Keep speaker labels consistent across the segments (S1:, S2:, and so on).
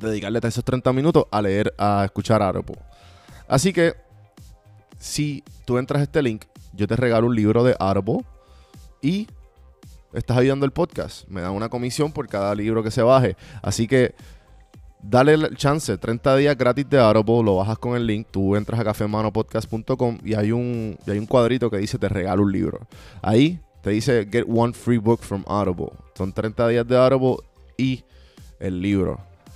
S1: dedicarle esos 30 minutos a leer, a escuchar Audible. Así que, si tú entras a este link, yo te regalo un libro de Audible y estás ayudando el podcast. Me dan una comisión por cada libro que se baje. Así que dale el chance, 30 días gratis de Audible, lo bajas con el link, tú entras a cafemanopodcast.com y hay un y hay un cuadrito que dice te regalo un libro. Ahí te dice get one free book from Audible. Son 30 días de Audible y el libro.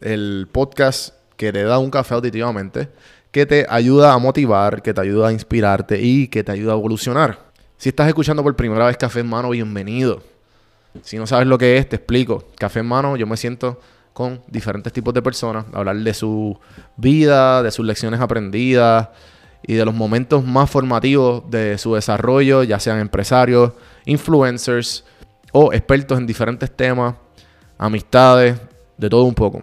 S1: el podcast que te da un café auditivamente, que te ayuda a motivar, que te ayuda a inspirarte y que te ayuda a evolucionar. Si estás escuchando por primera vez Café en Mano, bienvenido. Si no sabes lo que es, te explico. Café en Mano, yo me siento con diferentes tipos de personas, hablar de su vida, de sus lecciones aprendidas y de los momentos más formativos de su desarrollo, ya sean empresarios, influencers o expertos en diferentes temas, amistades, de todo un poco.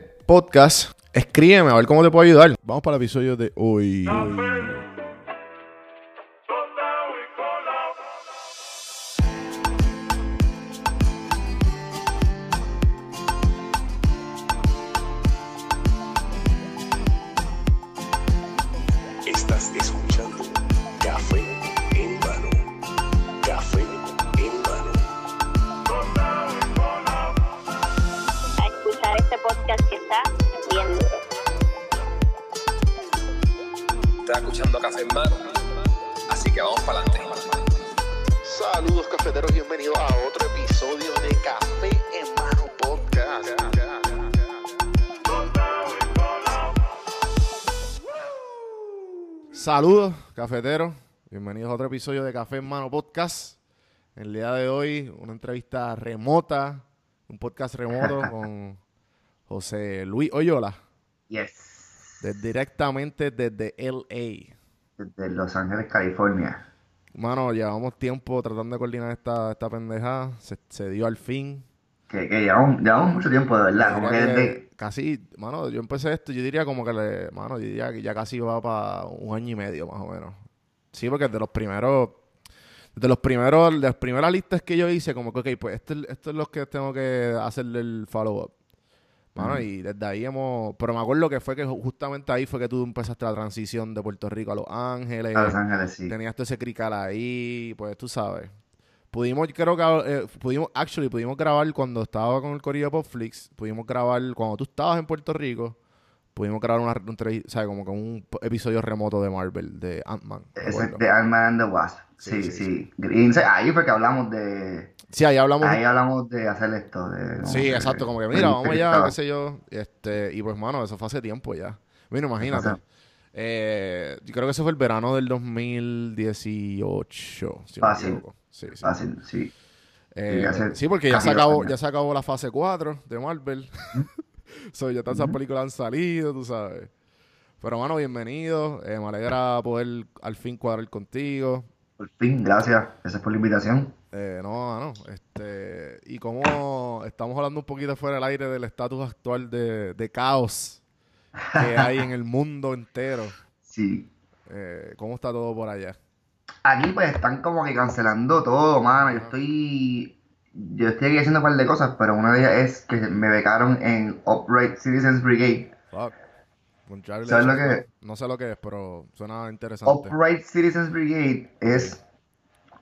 S1: podcast, escríbeme a ver cómo te puedo ayudar. Vamos para el episodio de hoy.
S2: Escuchando Café en Mano. Así que vamos para adelante.
S1: Saludos cafeteros, bienvenidos a otro episodio de Café en Mano Podcast. Saludos cafeteros, bienvenidos a otro episodio de Café en Mano Podcast. El día de hoy una entrevista remota, un podcast remoto con José Luis Oyola.
S2: Yes.
S1: De- directamente desde LA.
S2: Desde Los Ángeles, California.
S1: Mano, llevamos tiempo tratando de coordinar esta, esta pendejada. Se, se dio al fin.
S2: Que, que llevamos, llevamos mucho tiempo, de verdad. Como que desde,
S1: Casi, mano, yo empecé esto, yo diría como que le, mano, yo diría que ya casi va para un año y medio más o menos. Sí, porque de los primeros, de los primeros, de las primeras listas que yo hice, como que, ok, pues esto, es- esto es lo que tengo que hacerle el follow-up. Mano, y desde ahí hemos, pero me acuerdo que fue que ju- justamente ahí fue que tú empezaste la transición de Puerto Rico a Los Ángeles.
S2: a Los Ángeles, sí.
S1: Tenías todo ese crical ahí, pues tú sabes. Pudimos, creo que, eh, pudimos, actually, pudimos grabar cuando estaba con el Corillo de Popflix, pudimos grabar, cuando tú estabas en Puerto Rico, pudimos grabar una, un, sea, como que un episodio remoto de Marvel, de Ant-Man.
S2: de Ant-Man and the Wasp.
S1: Sí,
S2: Sí, ahí fue que hablamos de.
S1: Sí, ahí hablamos.
S2: Ahí hablamos de hacer esto. De,
S1: sí,
S2: que-
S1: exacto, como que mira, vamos allá, qué sé yo. Este, y pues, mano, eso fue hace tiempo ya. Bueno, imagínate. Eh, yo creo que eso fue el verano del 2018, si
S2: Fácil.
S1: Sí, sí.
S2: Fácil, sí.
S1: Eh,
S2: Sí,
S1: porque ya se, acabó, ya se acabó la fase 4 de Marvel. so, ya todas esas películas han salido, tú sabes. Pero, mano, bienvenido. Eh, me alegra poder al fin cuadrar contigo.
S2: Por fin, gracias. Gracias por la invitación.
S1: Eh, no, mano. Este, y como estamos hablando un poquito fuera del aire del estatus actual de, de caos que hay en el mundo entero.
S2: Sí.
S1: Eh, ¿Cómo está todo por allá?
S2: Aquí pues están como que cancelando todo, mano. Yo estoy. Yo estoy aquí haciendo un par de cosas, pero una de ellas es que me becaron en Upright Citizens Brigade.
S1: Fuck. Congratulations.
S2: ¿Sabes lo que?
S1: No sé lo que es, pero suena interesante.
S2: Upright Citizens Brigade es,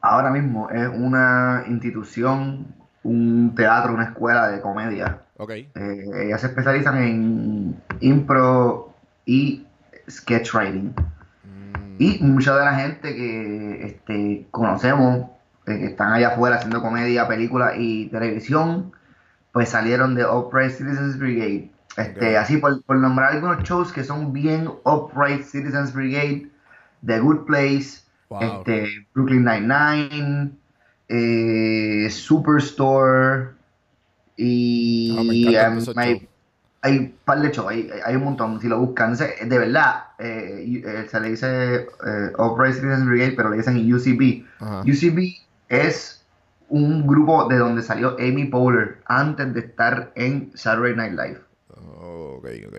S2: ahora mismo, es una institución, un teatro, una escuela de comedia.
S1: Ok.
S2: Eh, ellas se especializan en impro y sketch writing.
S1: Mm,
S2: Y mucha de la gente que este, conocemos, eh, que están allá afuera haciendo comedia, películas y televisión, pues salieron de Upright Citizens Brigade. Este. Así por, por nombrar algunos shows que son bien Upright Citizens Brigade, The Good Place,
S1: Wow.
S2: este, Brooklyn Nine-Nine, eh, Superstore y
S1: Ah,
S2: um, hay, hay un par de shows, hay, hay un montón, si lo buscan. De verdad, eh, eh, se le dice eh, Upright Citizens Brigade, pero le dicen UCB.
S1: Ajá.
S2: UCB es un grupo de donde salió Amy Poehler antes de estar en Saturday Night Live.
S1: Ok, ok.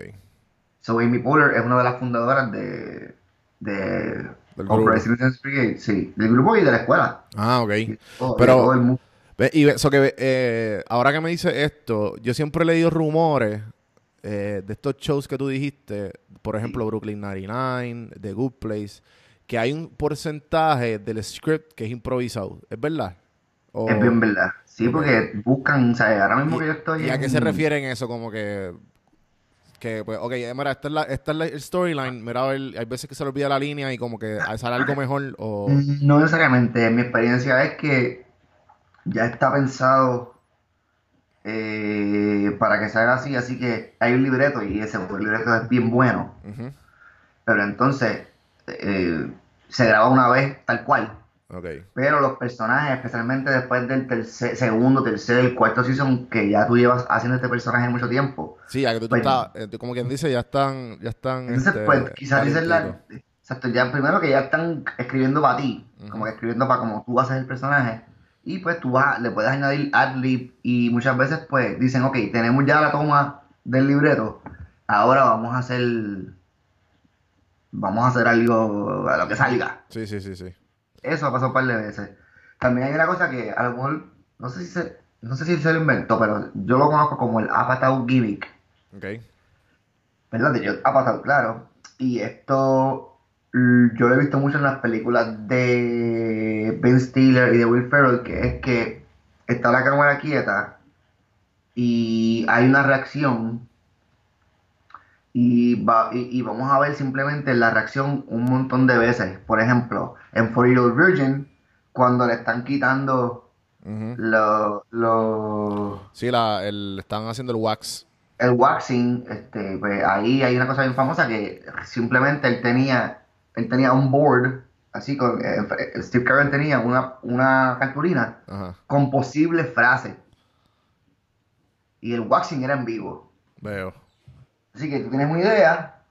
S2: So, Amy Poehler es una de las fundadoras de, de Brigade, sí, del grupo y de la escuela.
S1: Ah, ok.
S2: Y todo-
S1: Pero-
S2: y todo el mundo.
S1: Ve, y ve- so que eh, ahora que me dice esto, yo siempre he leído rumores eh, de estos shows que tú dijiste, por ejemplo, Brooklyn 99, The Good Place, que hay un porcentaje del script que es improvisado. ¿Es verdad? O-
S2: Es bien verdad. Sí, porque buscan, o sea, ahora mismo que yo estoy
S1: ¿Y a qué se refieren eso? Como que... Que, pues, ok, eh, mira, esta es la, esta es la el storyline. Mira, ver, hay veces que se le olvida la línea y como que sale algo mejor o...
S2: No necesariamente. Mi experiencia es que ya está pensado eh, para que se haga así, así que hay un libreto y ese libreto es bien bueno. Pero entonces eh, se graba una vez tal cual. Pero los personajes, especialmente después del tercer, segundo, tercer, cuarto season, que ya tú llevas haciendo este personaje mucho tiempo.
S1: Sí, ya que tú,
S2: Pues-
S1: estás, eh, como quien dice, ya están, ya están,
S2: Entonces,
S1: este,
S2: pues, quizás dicen la. Exacto, ya primero que ya están escribiendo para ti, como que escribiendo para como tú haces el personaje. Y pues tú vas, le puedes añadir ad-lib y muchas veces pues dicen, ok, tenemos ya la toma del libreto, ahora vamos a hacer. Vamos a hacer algo a lo que salga.
S1: Sí, sí, sí, sí.
S2: Eso ha pasado un par de veces. También hay una cosa que a lo mejor, no sé si se, no sé si se lo inventó, pero yo lo conozco como el Apatow gimmick.
S1: Ok.
S2: ¿verdad? De Judd Apatow, claro. Y esto yo lo he visto mucho en las películas de Ben Stiller y de Will Ferrell, que es que está la cámara quieta y hay una reacción y, va, y, y vamos a ver simplemente la reacción un montón de veces. Por ejemplo, en For Year Old Virgin, cuando le están quitando
S1: Ujú.
S2: los
S1: Sí, la, el, están haciendo el wax.
S2: el waxing, este, pues ahí hay una cosa bien famosa que simplemente él tenía, él tenía un board, así con, eh, Steve Carell tenía una, una cartulina con posibles frases. Y el waxing era en vivo.
S1: Veo.
S2: Así que tú tienes una idea,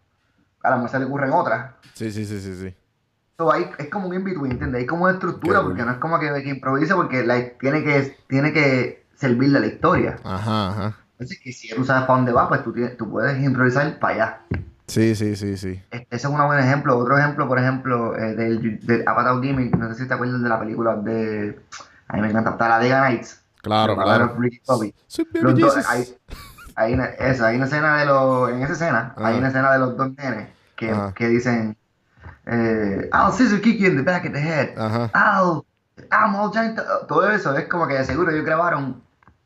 S2: a la mejor se le ocurren otras.
S1: Sí, sí, sí, sí, sí.
S2: So, ahí es como un in-between, ¿entiendes? Hay como una estructura,
S1: Qué
S2: porque no es como que, que improvisa, porque la- tiene, que, tiene que servirle a la historia.
S1: Ajá, ajá.
S2: Entonces, que si tú sabes para dónde va, pues tú, tienes- tú puedes improvisar para allá.
S1: Sí, sí, sí, sí.
S2: Este, ese es un buen ejemplo. Otro ejemplo, por ejemplo, eh, del, del Avatar Gimmick, no sé si te acuerdas de la película de... A mí me encanta, Nights.
S1: Claro,
S2: de Ballad of
S1: claro.
S2: Los dos-
S1: Jesus.
S2: hay, hay una, eso, hay una escena de los... En esa escena, hay
S1: Ajá.
S2: una escena de los dos nenes que,
S1: Ajá.
S2: que dicen... Eh, I'll kick you in the back of the head.
S1: Ajá.
S2: I'll... I'm all giant... Todo eso es como que de seguro ellos grabaron...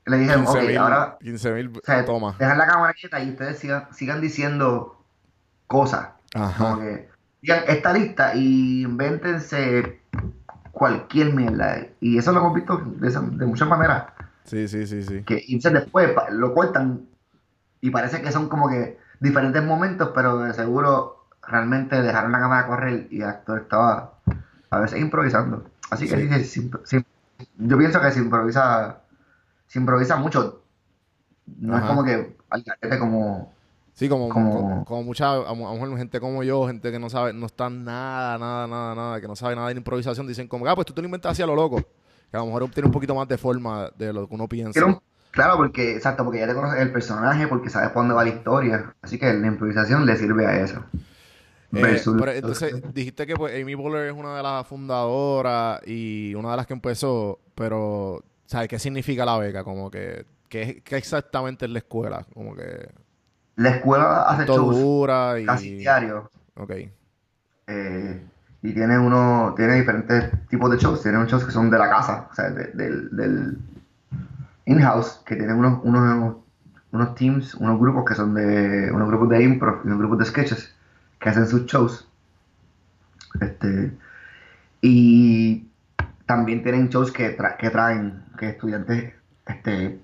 S2: Le dijeron,
S1: 15
S2: ok,
S1: mil,
S2: ahora...
S1: 15 mil,
S2: O sea,
S1: toma.
S2: dejar la cámara quieta y ustedes sigan, sigan diciendo cosas. Como
S1: Ajá.
S2: que digan esta lista y invéntense cualquier mierda. Y eso lo hemos visto de, esa- de muchas maneras.
S1: Sí, sí, sí, sí.
S2: Que y entonces después lo cortan y parece que son como que diferentes momentos, pero de seguro realmente dejaron la cámara correr y el actor estaba a veces improvisando. Así que
S1: Sí.
S2: yo pienso que se improvisa, se improvisa mucho. No es como que al como
S1: Sí, como,
S2: Como-
S1: como, como mucha, a lo mejor gente como yo, gente que no sabe, no está nada, nada, nada, nada, que no sabe nada de improvisación, dicen como, ah, pues tú te lo inventas así a lo loco. Que a lo mejor tiene un poquito más de forma de lo que uno piensa.
S2: Claro, porque, exacto, porque ya te conoces el personaje, porque sabes por dónde va la historia. Así que la improvisación le sirve a eso.
S1: Eh, pero entonces dijiste que pues, Amy Poehler es una de las fundadoras y una de las que empezó, pero ¿sabes qué significa la beca? Como que, ¿qué, qué exactamente es la escuela? Como que
S2: la escuela hace shows
S1: y...
S2: casi diario.
S1: Ok.
S2: eh, y tiene uno, tiene diferentes tipos de shows. Tiene unos shows que son de la casa, o sea, de- del, del in-house, que tienen unos, unos, unos teams, unos grupos que son de, unos grupos de improv y unos grupos de sketches que hacen sus shows. Este, y también tienen shows que, tra- que traen, que estudiantes, este,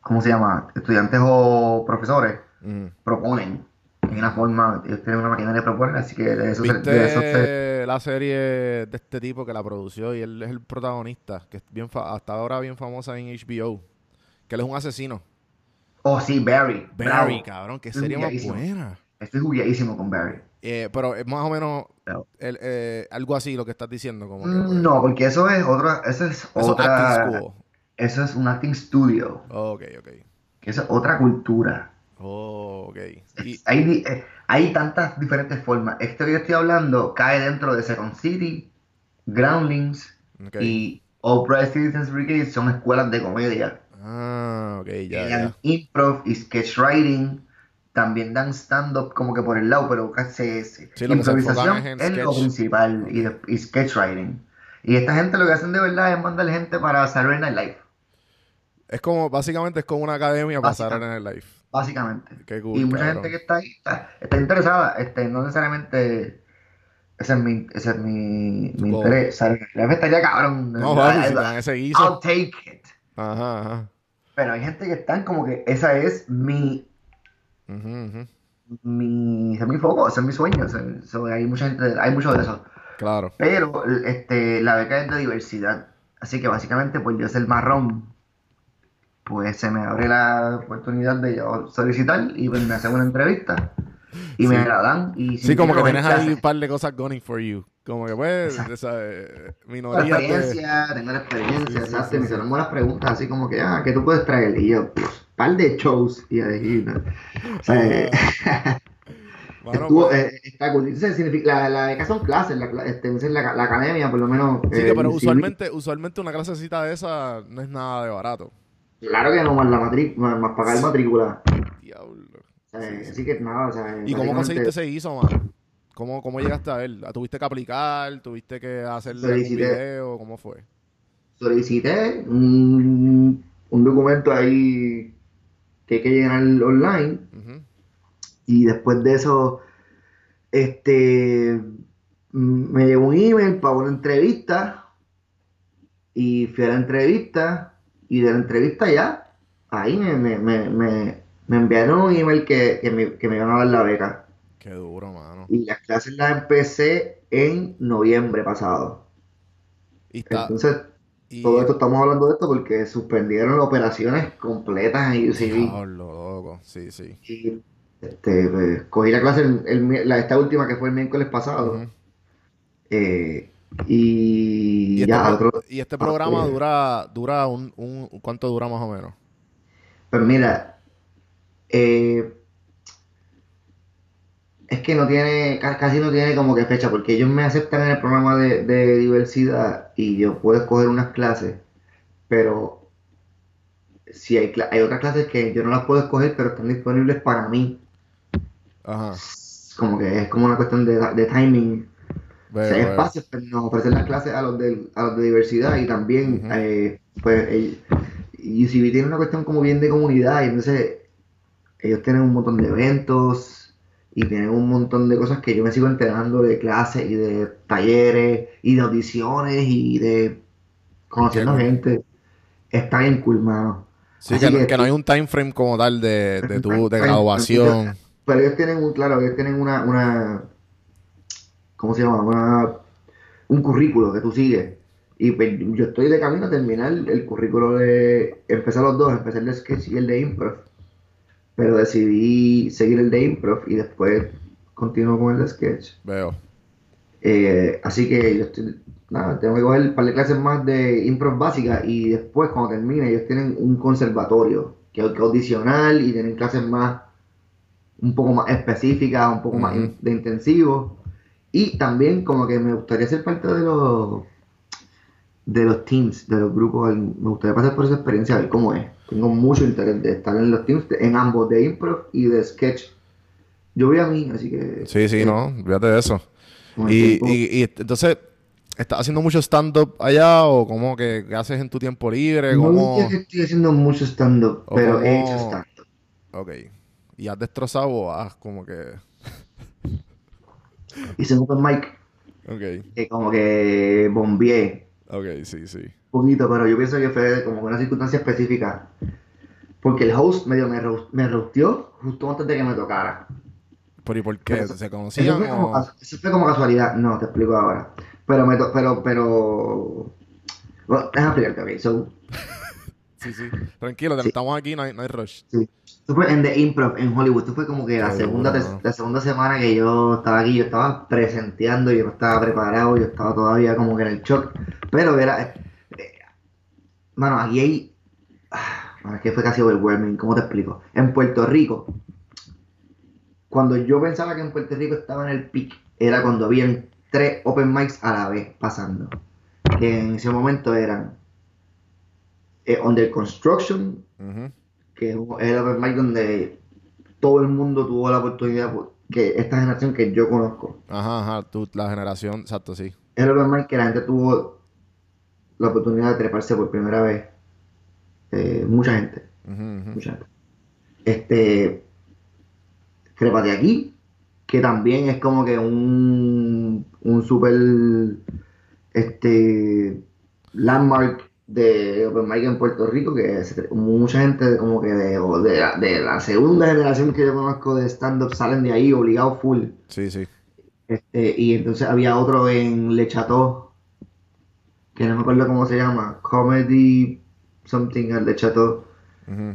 S2: ¿cómo se llama? Estudiantes o profesores proponen. En una forma, ellos tienen una máquina de proponer, así que de eso, se- de eso se-
S1: ¿Viste la serie de este tipo que la produció y él es el protagonista, que es bien fa- hasta ahora bien famosa en HBO? Que él es un asesino.
S2: Oh, sí, Barry.
S1: Barry,
S2: bravo.
S1: cabrón, qué
S2: Estoy
S1: serie más buena.
S2: Estoy jugueadísimo con Barry.
S1: Eh, pero es más o menos el- eh, algo así lo que estás diciendo. Como que,
S2: Mm,
S1: pues,
S2: No, porque eso es otra, eso es
S1: eso es
S2: otra, eso es un acting studio,
S1: Ok, ok.
S2: que es otra cultura.
S1: Oh, ok. Y,
S2: Hay, eh, hay tantas diferentes formas. Esto que yo estoy hablando cae dentro de Second City, Groundlings
S1: ok.
S2: y Oprah Citizens Brigade son escuelas de comedia.
S1: Ah, ok, ya,
S2: dan
S1: ya.
S2: improv y sketch writing. También dan stand-up como que por el lado, pero casi
S1: Sí,
S2: improvisación
S1: es
S2: lo principal y, de- y sketch writing. Y esta gente lo que hacen de verdad es mandar gente para Saturday Night Live,
S1: Es como, básicamente es como una academia para en el live.
S2: básicamente.
S1: Qué cool,
S2: y mucha
S1: cabrón.
S2: gente que está ahí está, está interesada, este, no necesariamente ese es mi, ese es mi, interés. Saturday Night Live estaría cabrón.
S1: No,
S2: I-
S1: si dan ese
S2: I'll take it.
S1: Ajá, ajá.
S2: Pero hay gente que están como que esa es mi Mi, ese es mi foco, ese es mi sueño. o sea, so, hay mucha gente, hay mucho de eso.
S1: Claro.
S2: Pero este, la beca es de diversidad. Así que básicamente, pues yo ser marrón, pues se me abre la oportunidad de yo solicitar y pues me hacen una entrevista y me la dan. Y
S1: Sí, como que tienes ahí un par de cosas going for you. Como que pues, esa eh,
S2: la
S1: minoría de...
S2: experiencia, tengo la experiencia,
S1: Sí, sí,
S2: exacto. me hicieron buenas preguntas, así como que, ah, ¿qué tú puedes traer? Y yo, pff, par de shows y eh, Estuvo,
S1: pues,
S2: eh, está cool. Entonces, significa, la, la beca son clases, la, este, la, la academia, por lo menos.
S1: sí,
S2: eh,
S1: pero
S2: sí,
S1: usualmente, usualmente una clasecita de esa no es nada de barato.
S2: Claro que no, más, la matrícula, más, pagar matrícula.
S1: Diablo.
S2: Sea,
S1: Sí, sí.
S2: Así que nada, o sea.
S1: ¿Y cómo conseguiste ese ISO, mano? ¿Cómo, ¿Cómo llegaste a él? ¿Tuviste que aplicar? ¿Tuviste que hacerle
S2: Solicité.
S1: video? ¿Cómo fue?
S2: Solicité un, un documento ahí que hay que llenar online y después de eso, este, me llegó un email para una entrevista Y fui a la entrevista y de la entrevista ya, ahí me, me, me, me, me enviaron un email que, que, me, que me iban a dar la beca.
S1: Qué duro, mano.
S2: Y las clases las empecé en noviembre pasado.
S1: Y está...
S2: Entonces,
S1: y...
S2: todo esto estamos hablando de esto porque suspendieron las operaciones completas en UCB.
S1: Diablo, loco. Sí, sí.
S2: Y este, pues, cogí la clase, el- el mi- la, esta última que fue el miércoles pasado. Eh, y,
S1: Y este,
S2: ya, otro,
S1: y este programa
S2: pues.
S1: dura, dura un, un... ¿Cuánto dura más o menos?
S2: Pues mira, eh, es que no tiene, ca- casi no tiene como que fecha, porque ellos me aceptan en el programa de, de diversidad y yo puedo escoger unas clases, pero si hay, hay otras clases que yo no las puedo escoger, pero están disponibles para mí.
S1: Ajá.
S2: Como que es como una cuestión de, de timing. O
S1: Veo,
S2: sea, hay espacios, pero nos ofrecen las clases a los, del- a los de diversidad y también, eh, pues, el- UCB tiene una cuestión como bien de comunidad y entonces ellos tienen un montón de eventos y tienen un montón de cosas que yo me sigo enterando de clases y de talleres y de audiciones y de conociendo
S1: cool.
S2: gente. Está bien cool, mano.
S1: Sí, que, no-
S2: que-
S1: que no hay un time frame como tal de, de, tu, de graduación.
S2: Pero ellos tienen un, claro, ellos tienen una, una, ¿cómo se llama? Una, un currículo que tú sigues. Y pues, yo estoy de camino a terminar el currículo de, empecé los dos, empecé el de sketch y el de improv. Pero decidí seguir el de improv y después continuo con el de sketch.
S1: Veo.
S2: Eh, así que yo estoy, nada, tengo que coger un par de clases más de improv básica y después cuando termine ellos tienen un conservatorio que hay que audicionar y tienen clases más, un poco más específicas, un poco más in- de intensivo. Y también como que me gustaría ser parte de los de los teams, de los grupos, me gustaría pasar por esa experiencia, a ver cómo es. Tengo mucho interés de estar en los teams, de- en ambos, de improv y de sketch. Yo voy a mí, así que...
S1: Sí, sí,
S2: eh,
S1: no. Fíjate de eso. Y, y, y entonces, ¿estás haciendo mucho stand-up allá o cómo que qué haces en tu tiempo libre?
S2: No
S1: ¿Cómo?
S2: diría que estoy haciendo mucho stand-up, pero he
S1: como-
S2: hecho stand-up.
S1: Ok. ¿Y has destrozado o has como que...
S2: Hice un open mic
S1: Ok.
S2: que como que bombeé
S1: Ok, sí, sí.
S2: un poquito, pero yo pienso que fue como una circunstancia específica. Porque el host medio me, roast- me rosteó justo antes de que me tocara.
S1: ¿Pero y por qué?
S2: Eso-
S1: ¿Se
S2: Eso
S1: conocían
S2: fue, como,
S1: o...?
S2: eso fue como casualidad. No, te explico ahora. Pero, me to- pero, pero... Bueno, déjame explicarte, ok. So,
S1: Sí, sí. Tranquilo,
S2: Sí.
S1: estamos aquí, no hay, no hay rush.
S2: Sí. Esto fue en The Improv en Hollywood. Esto fue como que la
S1: Qué
S2: segunda,
S1: mano.
S2: la segunda semana que yo estaba aquí. Yo estaba presenteando, yo no estaba preparado, yo estaba todavía como que en el shock. Pero era. eh, mano, aquí hay. ah, mano, es que fue casi overwhelming. ¿Cómo te explico? En Puerto Rico, cuando yo pensaba que en Puerto Rico estaba en el peak, era cuando habían tres open mics a la vez pasando. Que en ese momento eran. eh, Under Construction, que es el open mic donde todo el mundo tuvo la oportunidad, por- que esta generación que yo conozco,
S1: Ajá, ajá. Tú, la generación, exacto, sí.
S2: es el open mic que la gente tuvo la oportunidad de treparse por primera vez. Eh, mucha gente,
S1: ujú.
S2: mucha gente. Este, trépate aquí, que también es como que un, un super este, landmark de Open Mic en Puerto Rico, que mucha gente como que de, de, la, de la segunda generación que yo conozco de stand-up salen de ahí obligados full.
S1: Sí, sí.
S2: Este, y entonces había otro en Le Chateau, que no me acuerdo cómo se llama, Comedy Something at Le Chateau.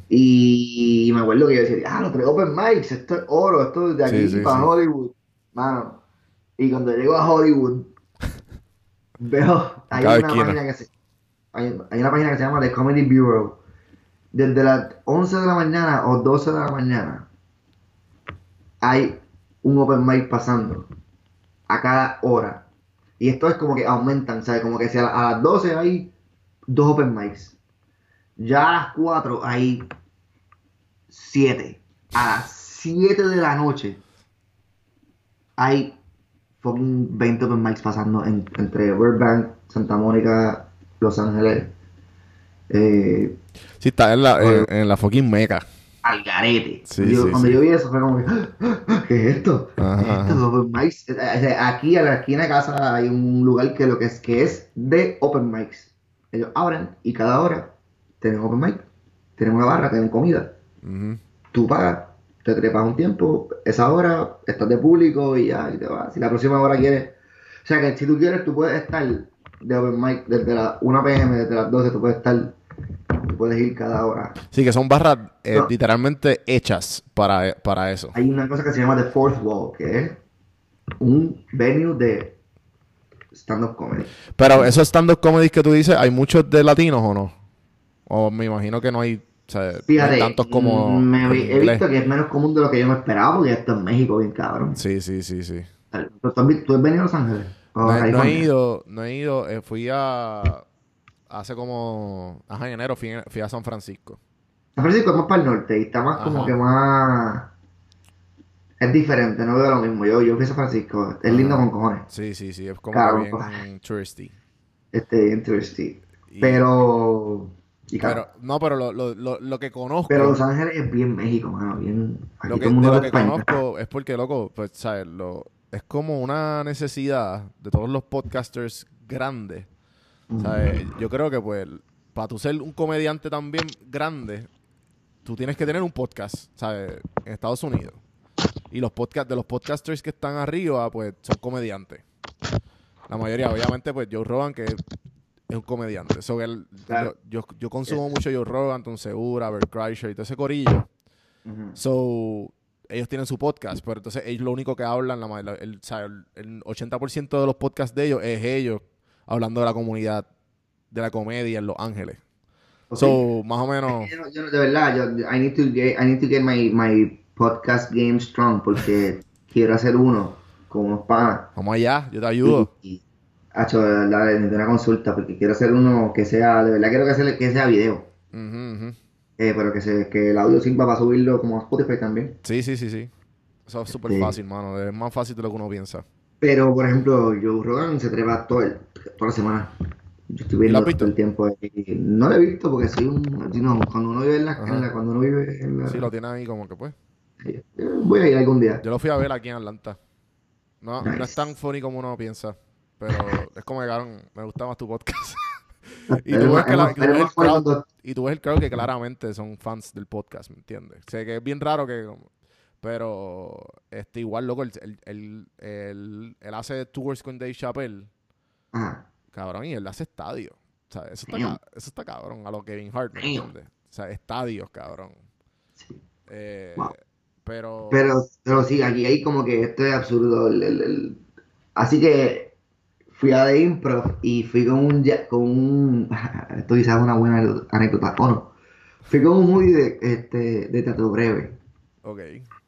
S2: Y me acuerdo que yo decía, ah, los tres open mics, esto es oro, esto es de aquí
S1: Sí, sí,
S2: para
S1: sí.
S2: Hollywood. Mano, y cuando llego a Hollywood, veo, hay
S1: Cada
S2: una
S1: esquina.
S2: página que se, hay, hay una página que se llama The Comedy Bureau. Desde las 11 de la mañana o 12 de la mañana, hay un open mic pasando a cada hora. Y esto es como que aumentan, ¿sabes? Como que si a, la- a las 12 hay dos open mics. Ya a las 4 hay 7. A las 7 de la noche hay fucking 20 open mics pasando en- entre Burbank, Santa Mónica, Los Ángeles, eh,
S1: Sí, está en la, en, en la fucking meca.
S2: Al garete.
S1: Sí,
S2: Yo-
S1: sí,
S2: cuando
S1: sí.
S2: yo vi eso fue como que, "Ah, ¿qué es esto?
S1: Ajá,
S2: ¿Qué es esto? Open mics. Eh, eh, Aquí a la esquina de casa hay un lugar que lo que es que es de open mics. ellos abren y cada hora tienen open mic, tienen una barra, tienen comida.
S1: Ujú.
S2: Tú pagas, te trepas un tiempo, esa hora estás de público y ya, y te vas. Si la próxima hora quieres, o sea que si tú quieres, tú puedes estar de open mic desde las 1 pm, desde las 12, tú puedes estar, tú puedes ir cada hora.
S1: Sí, que son barras eh,
S2: No.
S1: literalmente hechas para, para eso.
S2: Hay una cosa que se llama The Fourth Wall, que es un venue de stand-up comedy.
S1: Pero esos stand-up comedies que tú dices, ¿hay muchos de latinos o no? O me imagino que no hay, o sea, no hay
S2: Fíjate,
S1: tantos como
S2: mm, me he visto que es menos común de lo que yo me esperaba, porque esto en México, bien cabrón.
S1: Sí, sí, sí, sí.
S2: Pero ¿Tú has, tú has venido a Los Ángeles? ¿O
S1: No, he- no he
S2: California?
S1: ido, no he ido, eh, fui a, hace como, ajá, en enero fui, fui a San Francisco.
S2: San Francisco es más para el norte y está más como que más... Es diferente, no veo lo mismo. Yo, yo fui a San Francisco, es lindo
S1: Ajá.
S2: con cojones.
S1: Sí, sí, sí, es como
S2: Claro,
S1: que bien touristy.
S2: Este, bien touristy.
S1: Y-
S2: Pero... y claro,
S1: Pero, no, pero lo, lo, lo, lo que conozco,
S2: pero Los Ángeles es bien México, mano, bien... Aquí
S1: lo que,
S2: todo el
S1: de lo que conozco es porque, loco, pues, ¿sabes? Es como una necesidad de todos los podcasters grandes. ¿Sabes? Yo creo que, pues, para tú ser un comediante también grande, tú tienes que tener un podcast, ¿sabes? En Estados Unidos. Y los podcast, de los podcasters que están arriba, pues, son comediantes. La mayoría, obviamente, pues, Joe Rogan, que es un comediante. So, que él-
S2: Claro.
S1: yo, yo, consumo mucho Joe Rogan, Tom Segura, Bert Kreischer y todo ese corillo. So, ellos tienen su podcast, pero entonces ellos lo único que hablan, la, el, el- el 80% de los podcasts de ellos es ellos hablando de la comunidad de la comedia en Los Ángeles.
S2: Ok.
S1: So, más o menos...
S2: Yo, de verdad, yo, I need to get, I need to get my, my podcast game strong porque quiero hacer uno con unos panas.
S1: Vamos allá, yo te ayudo.
S2: Y, y necesito una consulta porque quiero hacer uno que sea, de verdad quiero que sea, que sea video, eh, pero que, se, que el audio sirva para subirlo como a Spotify también.
S1: Sí, sí, sí, sí. Eso es súper
S2: Sí.
S1: fácil, mano. Es más fácil de lo que uno piensa.
S2: Pero, por ejemplo, Joe Rogan se trepa todo el- toda la semana. Yo estoy viendo todo el tiempo. y no lo he visto porque soy un... know, cuando uno vive en la, en la- cuando uno vive en la...
S1: Sí, lo tienes ahí como que pues.
S2: Eh, Voy a ir algún día.
S1: Yo lo fui a ver aquí en Atlanta. No, no es tan funny como uno piensa. Pero es como que, me gusta más tu podcast. y, tú ves
S2: es
S1: que la- tú ves el crowd, y tú ves el crowd que claramente son fans del podcast, ¿me entiendes? O sea, que es bien raro que... Pero, este, igual, loco, él, él, él, él- él hace tours con Dave Chappelle,
S2: Ajá.
S1: cabrón, y él hace estadios. O sea, eso está, eso está cabrón, a lo Kevin Hart, ¿me entiendes? O sea, estadios, cabrón.
S2: Sí.
S1: Eh,
S2: Wow.
S1: Pero...
S2: Pero, pero sí, aquí hay como que esto es absurdo. el- el- el- Así que fui a The Improv y fui con un, con un esto quizás es una buena anécdota, o no. Fui con un movie de, este, de teatro breve.
S1: Ok.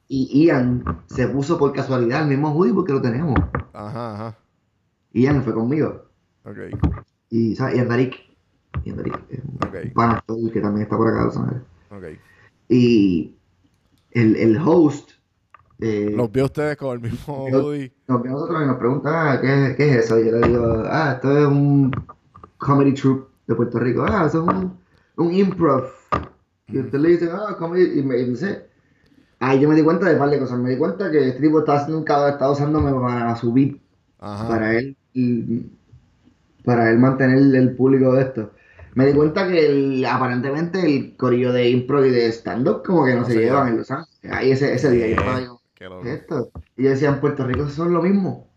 S2: Y Ian se puso por casualidad el mismo hoodie porque lo tenemos.
S1: Ajá, ajá.
S2: Ian fue conmigo.
S1: Ok.
S2: Y, ¿sabes? Ian Darik. Ian Darik. pana actor que también está por acá, ¿sabes?
S1: Ok.
S2: Y el, el host. eh,
S1: Los vi a ustedes con el mismo hoodie.
S2: nos a nosotros y nos pregunta, ah, ¿qué, qué es eso? Y yo le digo, ah, esto es un comedy troupe de Puerto Rico. Ah, eso es un, un improv. Y usted le dice, ah, comedy. Y me y dice, ahí yo me di cuenta de par de cosas. Me di cuenta que este tipo está, un cabrón, está usándome para subir,
S1: Ajá.
S2: para él, para él mantener el público de esto. Me di cuenta que el- aparentemente el corillo de improv y de stand-up como que no,
S1: No
S2: se
S1: se
S2: llevan en Los Ángeles. Ahí ese, ese día yo estaba yo,
S1: loco.
S2: ¿qué es esto? Y yo decía, en Puerto Rico son lo mismo.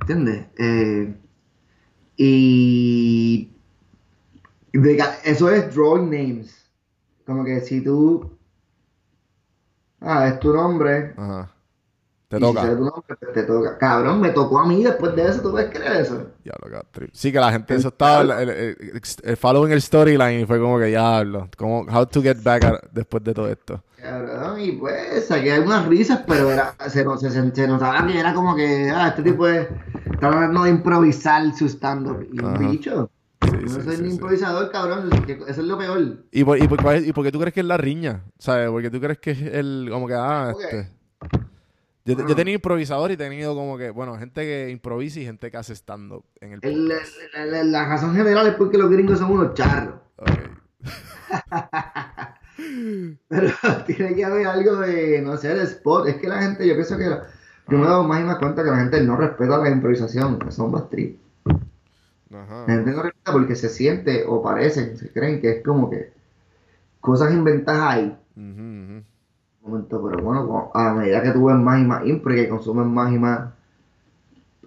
S2: ¿Entiendes? Eh, y de eso es drawing names. Como que si tú. Ah, es tu nombre.
S1: Ajá. Te
S2: y
S1: toca.
S2: Si sale tu nombre, pues te toca. Cabrón, me tocó a mí después de eso. ¿Tú puedes creer eso?
S1: Ya lo que. Sí, que la gente, eso estaba, el, el, el- el following el storyline y fue como que ya hablo. Como, how to get back a- después de todo esto.
S2: Cabrón, y pues saqué algunas risas, pero era, se, se, se- se notaba que era como que, ah, este tipo es, está tratando de improvisar su stand-up. Y un bicho. Yo
S1: sí,
S2: no soy
S1: sí,
S2: ni improvisador, cabrón. Eso es lo peor.
S1: ¿Y por, y, por, y por qué tú crees que es la riña? ¿Sabes? Porque tú crees que es el, como que, ah, este... Yo, yo he
S2: Bueno.
S1: tenido improvisador y he tenido como que, bueno, gente que improvisa y gente que hace stand-up en el
S2: El-
S1: podcast.
S2: la, la- razón general es porque los gringos son unos charros.
S1: Ok.
S2: Pero tiene que haber algo de, no sé, de spot. Es que la gente, yo pienso que la- yo me he dado más y más cuenta que la gente no respeta la improvisación. que Son más tri. La gente no respeta porque se siente o parece, se creen que es como que cosas inventadas ahí. Momento, pero bueno, a medida que tú ves más y más impro y que consumes más y más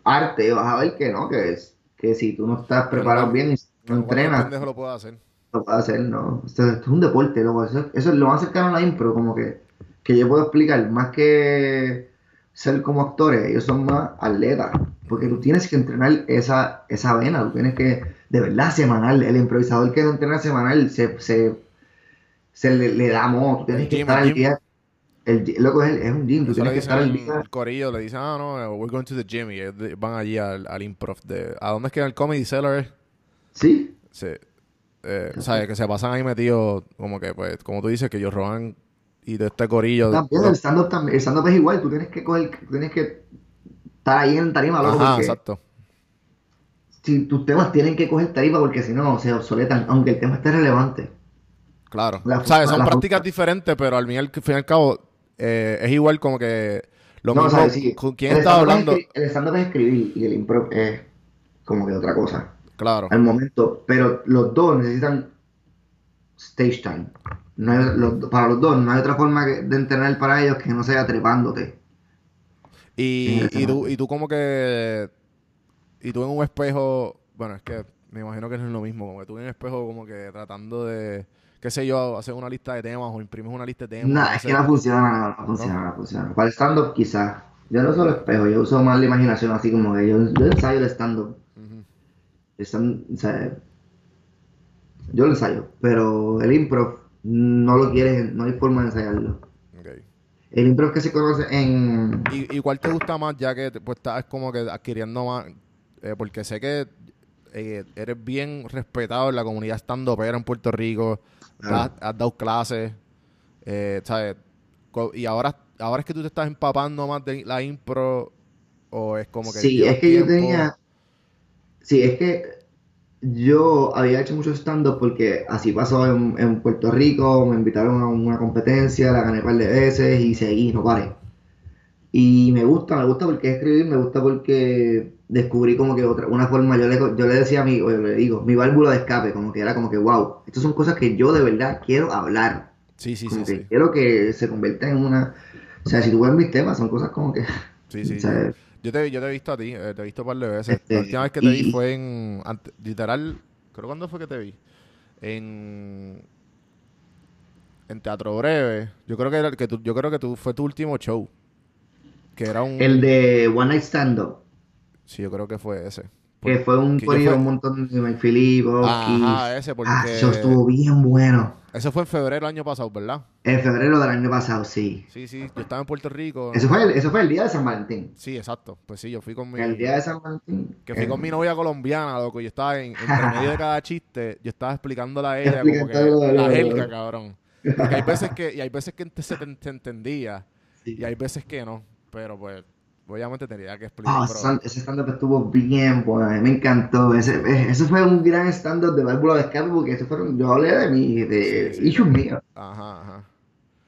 S2: arte, vas a ver que no, que es que si tú no estás preparado bien y no entrenas,
S1: lo puede hacer.
S2: Lo puede hacer, no. Esto, es un deporte, loco. Eso, eso es lo más cercano a la impro, como que, que yo puedo explicar, más que ser como actores, ellos son más atletas, porque tú tienes que entrenar esa, esa vena, tú tienes que, de verdad, semanal, el improvisador que no entrena semanal se, se, se le, le da amor, tú tienes que estar al día el, loco es, es un gym, tú tienes que estar el día.
S1: El corillo le dicen, ah, no, we're going to the gym. Y van allí al, al improv. De, ¿A dónde es que el Comedy Cellar?
S2: Sí.
S1: Sí. Eh, o sea, que se pasan ahí metidos, como que, pues, como tú dices, que ellos roban y de este corillo.
S2: También, el stand-up también, el stand es igual, tú tienes que coger, tienes que estar ahí en tarima, loco. Ajá, exacto. Si tus temas tienen que coger tarima porque si no se obsoletan, aunque el tema esté relevante.
S1: Claro. o sea, son prácticas diferentes, pero al fin y al cabo eh, es igual como que lo mismo. ¿Con quién estaba hablando?
S2: el stand-up es escribir y el improv es como que otra cosa.
S1: Claro.
S2: Al momento. Pero los dos necesitan stage time. para los dos, no hay otra forma de entrenar para ellos que no sea trepándote.
S1: Y, y, tú, y tú como que... Y tú en un espejo... Bueno, es que me imagino que no es lo mismo. Como que tú en un espejo como que tratando de qué sé yo, hacer una lista de temas o imprimes una lista de temas.
S2: No, es que no funciona, no, funciona, no, funciona. Para el stand-up quizás. Yo no uso el espejo, yo uso más la imaginación, así como que yo, yo ensayo el stand-up. o sea, yo lo ensayo, pero el improv no lo quieres, no hay forma de ensayarlo. El improv que se conoce en...
S1: ¿Y, cuál te gusta más ya que pues estás como que adquiriendo más? Eh, porque sé que eh, eres bien respetado en la comunidad estando pero en Puerto Rico has, dado clases, eh, ¿sabes? Y ahora, ahora es que tú te estás empapando más de la impro o es como que...
S2: Sí, es que yo tenía... Sí, es que yo había hecho mucho stand-up porque así pasó en, Puerto Rico, me invitaron a una competencia, la gané un par de veces y seguí, no paré. Y me gusta, me gusta porque escribir, me gusta porque descubrí como que otra, una forma, yo le, yo le decía a mí, o le digo, mi válvula de escape, como que era como que, wow, estas son cosas que yo de verdad quiero hablar.
S1: Sí, sí, sí,
S2: Quiero que se convierta en una, o sea, si tú ves mis temas, son cosas como que...
S1: Sí, sí. Yo, te, yo te he visto a ti, eh, te he visto un par de veces. Este, la última vez que te vi fue en, literal, creo cuándo fue que te vi. En en Teatro Breve. Yo creo que era que tú, yo creo que tú fue tu último show. Que era un
S2: el de One Night Stand Up.
S1: Sí, yo creo que fue ese.
S2: Que fue un corrido un montón de Mike Philip,
S1: Ajá, ese porque... Ah,
S2: eso estuvo bien bueno.
S1: Eso fue en febrero del año pasado, ¿verdad?
S2: En febrero del año pasado, sí.
S1: Sí, sí, yo estaba en Puerto Rico.
S2: Eso fue el, eso fue el día de San Valentín.
S1: Sí, exacto. Pues sí, yo fui con mi...
S2: El día de San Valentín.
S1: Que fui con mi novia colombiana, loco. Yo estaba en, entre medio de cada chiste, yo estaba explicándole a ella como que la helga, cabrón. Porque hay veces que, y hay veces que se te, entendía y hay veces que no. Pero pues obviamente tendría que explicar.
S2: Ah, ese stand-up estuvo bien bueno, me encantó. Ese, ese fue un gran stand-up de válvula de escape porque eso fueron, yo hablé de mí, de issues míos.
S1: Ajá, ajá.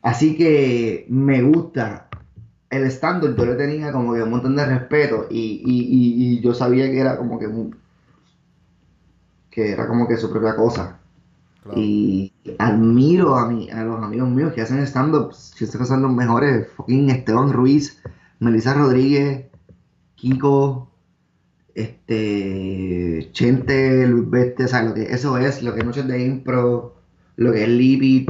S2: Así que me gusta. El stand-up yo le tenía como que un montón de respeto y, y, y, yo sabía que era como que que era como que su propia cosa. Y admiro a, mi, a los amigos míos que hacen stand-up. Si ustedes son los mejores, fucking Esteban Ruiz, Melissa Rodríguez, Kiko, este, Chente, Luis Veste, o sea, lo que eso es, lo que es Noches de Impro, lo que es Lipid,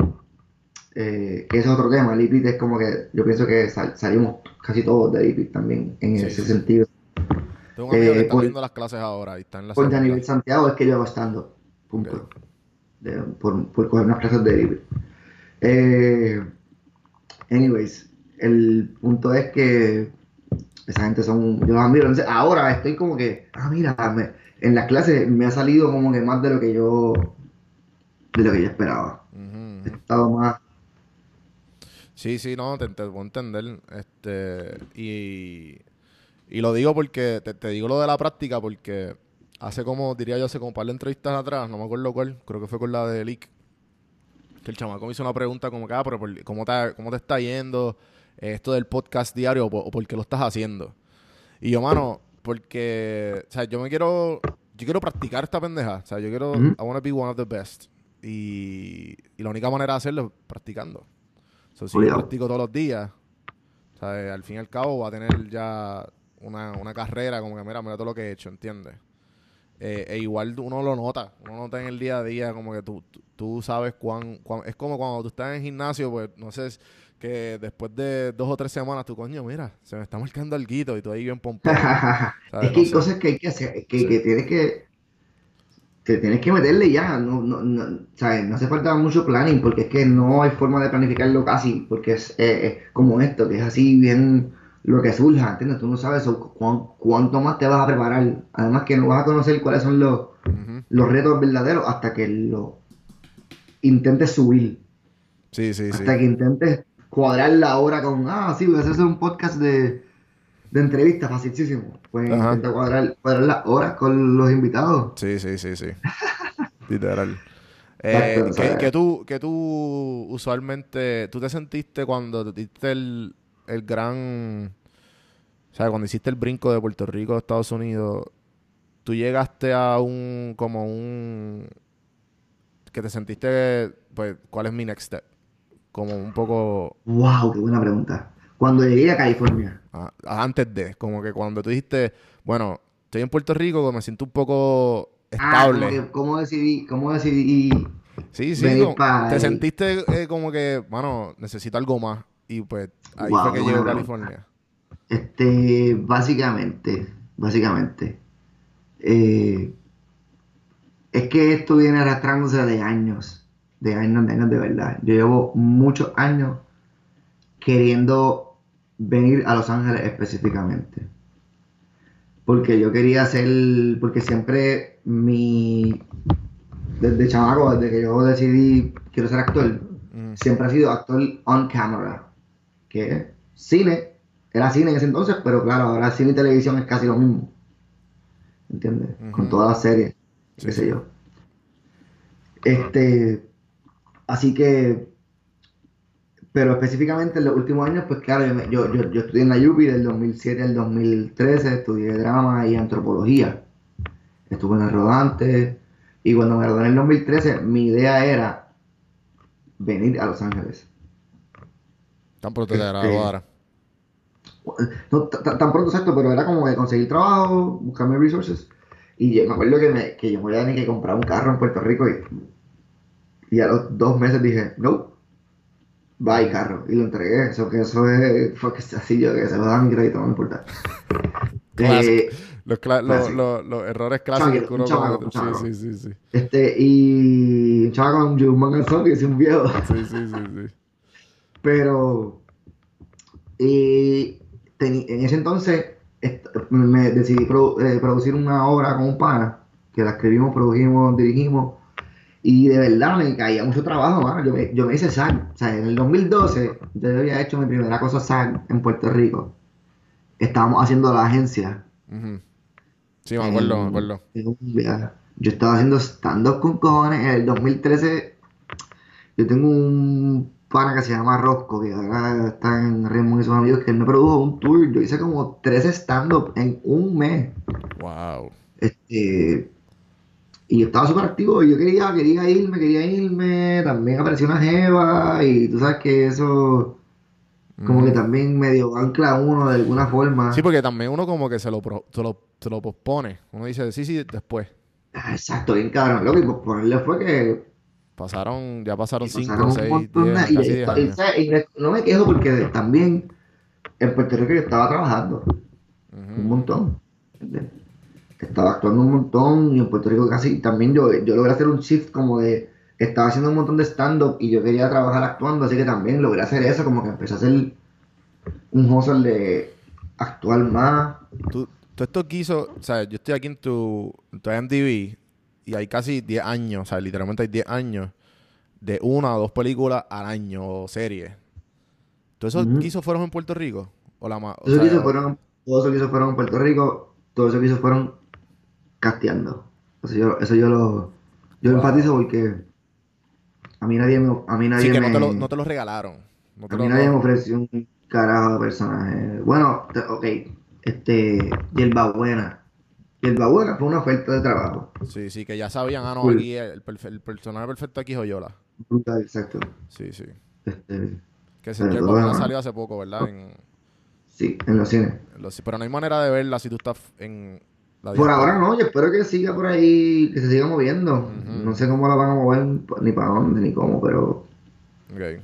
S2: eh, que es otro tema. Lipid es como que yo pienso que salimos casi todos de Lipid también en ese sentido.
S1: Tengo un amigo que está viendo las clases ahora y está en la
S2: Porque a nivel Santiago es que yo hago estando, punto. por, por, coger unas clases de Lipid. Eh, anyways, el punto es que esa gente son, yo los admiro. Entonces, ahora estoy como que, ah, mira, en las clases me ha salido como que más de lo que yo, de lo que yo esperaba. He estado más.
S1: Sí, sí, no, te, te puedo entender. Este, y, y lo digo porque, te, digo lo de la práctica porque hace como, diría yo, hace como un par de entrevistas atrás, no me acuerdo cuál, creo que fue con la de Lick, que el chamaco me hizo una pregunta como que, ah, pero ¿cómo te, cómo te está yendo? Esto del podcast diario o, por qué lo estás haciendo. Y yo, mano, porque, o sea, yo me quiero, yo quiero practicar esta pendeja. O sea, yo quiero. I want to be one of the best. Y, y la única manera de hacerlo es practicando. So, si yo practico todos los días, o sea, al fin y al cabo va a tener ya una, una carrera como que, mira, mira todo lo que he hecho, ¿entiendes? Eh, e igual uno lo nota, uno nota en el día a día como que tú, tú, tú sabes cuán, cuán- Es como cuando tú estás en el gimnasio, pues no sé, que después de dos o tres semanas tu coño, mira, se me está marcando el guito y tú ahí bien pompeado. ¿sabes?
S2: Es que
S1: No
S2: hay
S1: sé.
S2: cosas que hay que hacer, que,
S1: Sí.
S2: que tienes que, que tienes que meterle ya, no, no, no, ¿sabes? No hace falta mucho planning, porque es que no hay forma de planificarlo casi, porque es eh, eh, como esto, que es así bien lo que surja, ¿entiendes? Tú no sabes cuánto más te vas a preparar, además que no vas a conocer cuáles son los, los retos verdaderos hasta que lo intentes subir,
S1: Sí, sí, sí.
S2: hasta que intentes cuadrar la hora con, ah, sí, voy a hacer un podcast de, de entrevistas, facilísimo. Pues intenta cuadrar, cuadrar las horas con los invitados.
S1: Sí, sí, sí, sí. Literal. Eh, que, que tú, que tú usualmente, tú te sentiste cuando te diste el, el gran, o sea, cuando hiciste el brinco de Puerto Rico a Estados Unidos, tú llegaste a un, como un, que te sentiste, pues, ¿cuál es mi next step? Como un poco
S2: Wow, qué buena pregunta. Cuando llegué a California,
S1: ah, antes de, como que cuando tú dijiste, bueno, estoy en Puerto Rico, me siento un poco
S2: ah, como
S1: estable.
S2: que, ¿cómo decidí? ¿Cómo decidí?
S1: Sí, sí, como- te sentiste eh, como que, bueno, necesito algo más. Y pues ahí
S2: Wow,
S1: fue que llegó a. California.
S2: Este, básicamente, básicamente, eh, es que esto viene arrastrándose de años, de años, de años de verdad. Yo llevo muchos años queriendo venir a Los Ángeles específicamente. Porque yo quería hacer, porque siempre mi, desde chamaco, desde que yo decidí quiero ser actor,
S1: Mm,
S2: siempre ha sido actor on camera. Que cine, era cine en ese entonces, pero claro, ahora cine y televisión es casi lo mismo. ¿Entiendes? Con todas las series,
S1: Sí,
S2: qué sé yo. Este, así que, pero específicamente en los últimos años, pues claro, yo, yo, yo, estudié en la UPI del 2007 al 2013, estudié drama y antropología. Estuve en el rodante y cuando me gradué en el 2013, mi idea era venir a Los Ángeles.
S1: Tan pronto te
S2: Este,
S1: graduara.
S2: No t- t- tan pronto exacto, pero era como de conseguir trabajo, buscarme resources. Y yo me acuerdo que, me, que yo me voy a tener que comprar un carro en Puerto Rico y, y a los dos meses dije, no, bye carro. Y lo entregué. Eso que eso es, fue que así yo que se lo da mi crédito, no me importa. Eh,
S1: Los, cla- los,
S2: clásico.
S1: los, los errores clásicos que uno comete.
S2: un
S1: Sí, sí, sí, sí.
S2: este, y un chaval con un manganzón que es un viejo.
S1: Sí, sí, sí, sí.
S2: Pero teni- en ese entonces me decidí produ- eh, producir una obra con un pana, que la escribimos, produjimos, dirigimos, y de verdad me caía mucho trabajo, mano. Yo me, yo me hice SAG. O sea, en el 2012 yo había hecho mi primera cosa SAG en Puerto Rico. Estábamos haciendo la agencia.
S1: Ujú. Sí, me acuerdo, me
S2: en-
S1: acuerdo.
S2: un viaje. Yo estaba haciendo stand-up con cojones. En el 2013 yo tengo un pana que se llama Rosco, que ahora está en Raymond y sus amigos, que él me produjo un tour. Yo hice como 13 stand-up en un mes.
S1: Wow.
S2: Este, y yo estaba súper activo yo quería, quería irme, quería irme. También apareció una jeva y tú sabes que eso como que también medio ancla a uno de alguna forma.
S1: Sí, porque también uno como que se lo, pro- se lo, se lo pospone. Uno dice, sí, sí, después.
S2: Ah, Exacto, bien cabrón. Lo que por ponerle fue que
S1: Pasaron, ya pasaron
S2: Y
S1: 5,
S2: pasaron un
S1: 6,
S2: montón de-
S1: 10,
S2: y-
S1: casi
S2: y-
S1: 10
S2: y-
S1: años.
S2: ¿sabes? y me- no me quejo porque también en Puerto Rico yo estaba trabajando un montón. Estaba actuando un montón y en Puerto Rico casi también yo, yo logré hacer un shift como de estaba haciendo un montón de stand-up y yo quería trabajar actuando, así que también logré hacer eso, como que empecé a hacer un hustle de actuar más.
S1: Tú, tú esto quiso, o sea, yo estoy aquí en tu, en tu y hay casi 10 años, o sea, literalmente hay 10 años de una o dos películas al año o series. ¿Todos esos
S2: Ujú.
S1: quisos fueron en Puerto Rico? ¿O la o
S2: Todo eso
S1: sea,
S2: que hizo fueron, todo eso que hizo fueron en Puerto Rico, todo eso que hizo fueron casteando. Eso yo, eso yo lo, yo
S1: Wow.
S2: enfatizo porque a mí nadie me, a mí nadie
S1: sí, que
S2: me,
S1: no te, lo, no te lo regalaron. No te
S2: a
S1: lo-
S2: mí nadie
S1: no-
S2: me ofreció un carajo de personaje. Bueno, ok, este, Yerba Buena, Y el Babuena fue una oferta de trabajo.
S1: Sí, sí, que ya sabían, ah, no,
S2: Cool.
S1: aquí el, perfe- el personaje perfecto aquí es Joyola.
S2: Brutal, exacto.
S1: Sí, sí.
S2: Este,
S1: Que se, el Babuena
S2: demás.
S1: salió hace poco, ¿verdad? En,
S2: sí, en los cines.
S1: en los- pero no hay manera de verla si tú estás en
S2: Por ahora no, yo espero que siga por ahí, que se siga moviendo. No sé cómo la van a mover, ni para dónde, ni cómo, pero
S1: Ok.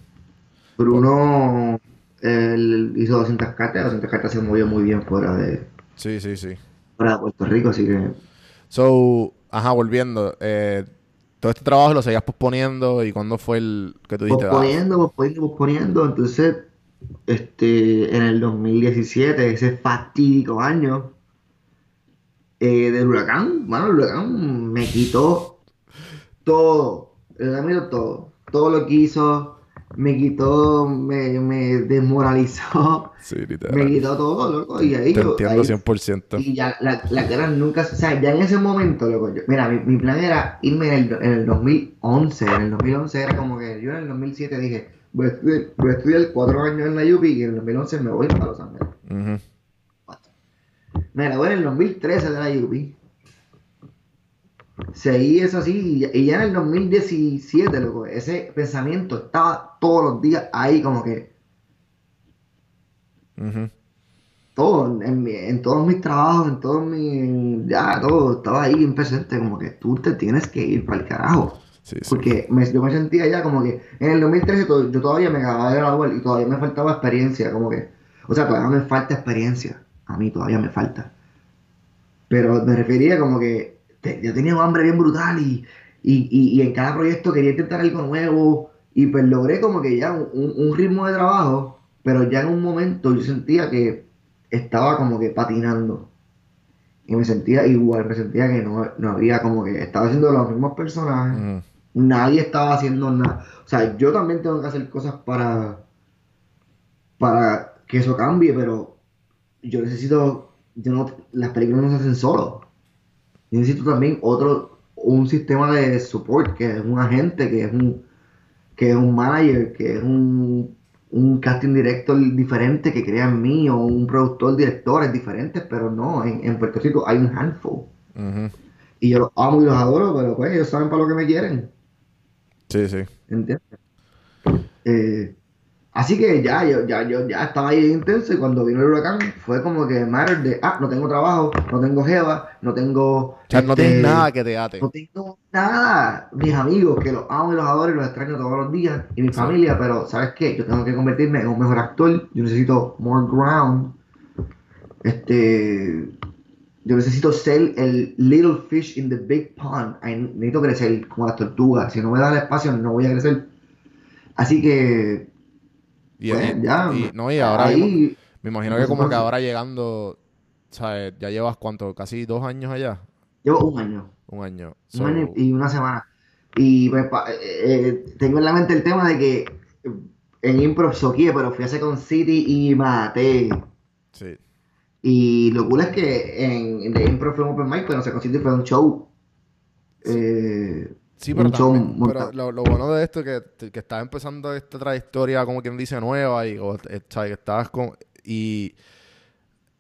S2: Bruno él hizo 200 cartas, 200 cartas se movió muy bien fuera de,
S1: Sí, sí, sí.
S2: fuera de Puerto Rico, así que
S1: So, ajá, volviendo. eh, todo este trabajo lo seguías posponiendo y cuándo fue el que tú dijiste, ah,
S2: posponiendo, posponiendo, posponiendo. Entonces, este, en el 2017, ese fatídico año eh, del huracán, bueno, el huracán me quitó todo, el quitó todo, todo lo que hizo, me quitó, me, me desmoralizó,
S1: sí,
S2: me quitó todo, loco, y ahí
S1: Te
S2: yo,
S1: entiendo
S2: ahí
S1: 100%.
S2: y ya la, la cara nunca, o sea, ya en ese momento, loco, yo- mira, mi, mi plan era irme en el, en el 2011, en el 2011 era como que yo en el 2007 dije, voy a estudiar, voy a estudiar cuatro años en la UPI y en el 2011 me voy para Los Ángeles.
S1: Ujú.
S2: Me gradué en el 2013 de la UPI. Seguí eso así y, ya en el 2017, loco, ese pensamiento estaba todos los días ahí como que
S1: Ujú.
S2: todo, en, todos mis trabajos, en todos mis, ya todo, estaba ahí en presente, como que tú te tienes que ir para el carajo.
S1: Sí, sí.
S2: Porque me- yo me sentía ya como que en el 2013 to- yo todavía me acababa de graduar y todavía me faltaba experiencia, como que, o sea, todavía me falta experiencia, a mí todavía me falta. Pero me refería como que te- yo tenía un hambre bien brutal y, y, y- y en cada proyecto quería intentar algo nuevo y pues logré como que ya un, un- ritmo de trabajo, pero ya en un momento yo sentía que estaba como que patinando. Y me sentía igual, me sentía que no, no había como que estaba haciendo los mismos personajes
S1: Ujú.
S2: nadie estaba haciendo nada. O sea, yo también tengo que hacer cosas para, para que eso cambie, pero yo necesito, yo no, las películas no se hacen solo. Yo necesito también otro, un sistema de support, que es un agente, que es un, que es un manager, que es un, un casting director diferente que crea en mí, o un productor, directores diferentes, pero no, en, en Puerto Rico hay un handful. Y yo los amo y los adoro, pero pues ellos saben para lo que me quieren.
S1: Sí, sí.
S2: ¿Entiendes? Eh, así que ya, yo, ya, yo ya estaba ahí intenso y cuando vino el huracán fue como que matter de, ah, no tengo trabajo, no tengo jeva, no tengo...
S1: O sea, no
S2: este,
S1: tienes nada que te ate.
S2: No tengo nada. Mis amigos, que los amo y los adoro y los extraño todos los días, y mi
S1: Sí.
S2: familia, pero ¿sabes qué? Yo tengo que convertirme en un mejor actor, yo necesito more ground. Este... Yo necesito ser el little fish in the big pond. Ay, necesito crecer como las tortugas. Si no me da el espacio, no voy a crecer. Así que,
S1: Y,
S2: pues,
S1: y-
S2: ya.
S1: y- no, y ahora
S2: ahí,
S1: me imagino que como que ahora llegando, ¿sabes? Ya llevas cuánto, casi dos años allá.
S2: llevo un año.
S1: Un año.
S2: Un año y una semana. Y pues, pa- eh, eh, tengo en la mente el tema de que eh, en Improv soqué, pero fui a Second City y maté.
S1: sí.
S2: Y lo cool es que en, en The Improv fue un open mic, pero Second City fue un show. Eh,
S1: Sí, pero también, lo, lo bueno de esto es que, que estás empezando esta trayectoria, como quien dice, nueva, y o, eh, estás con, y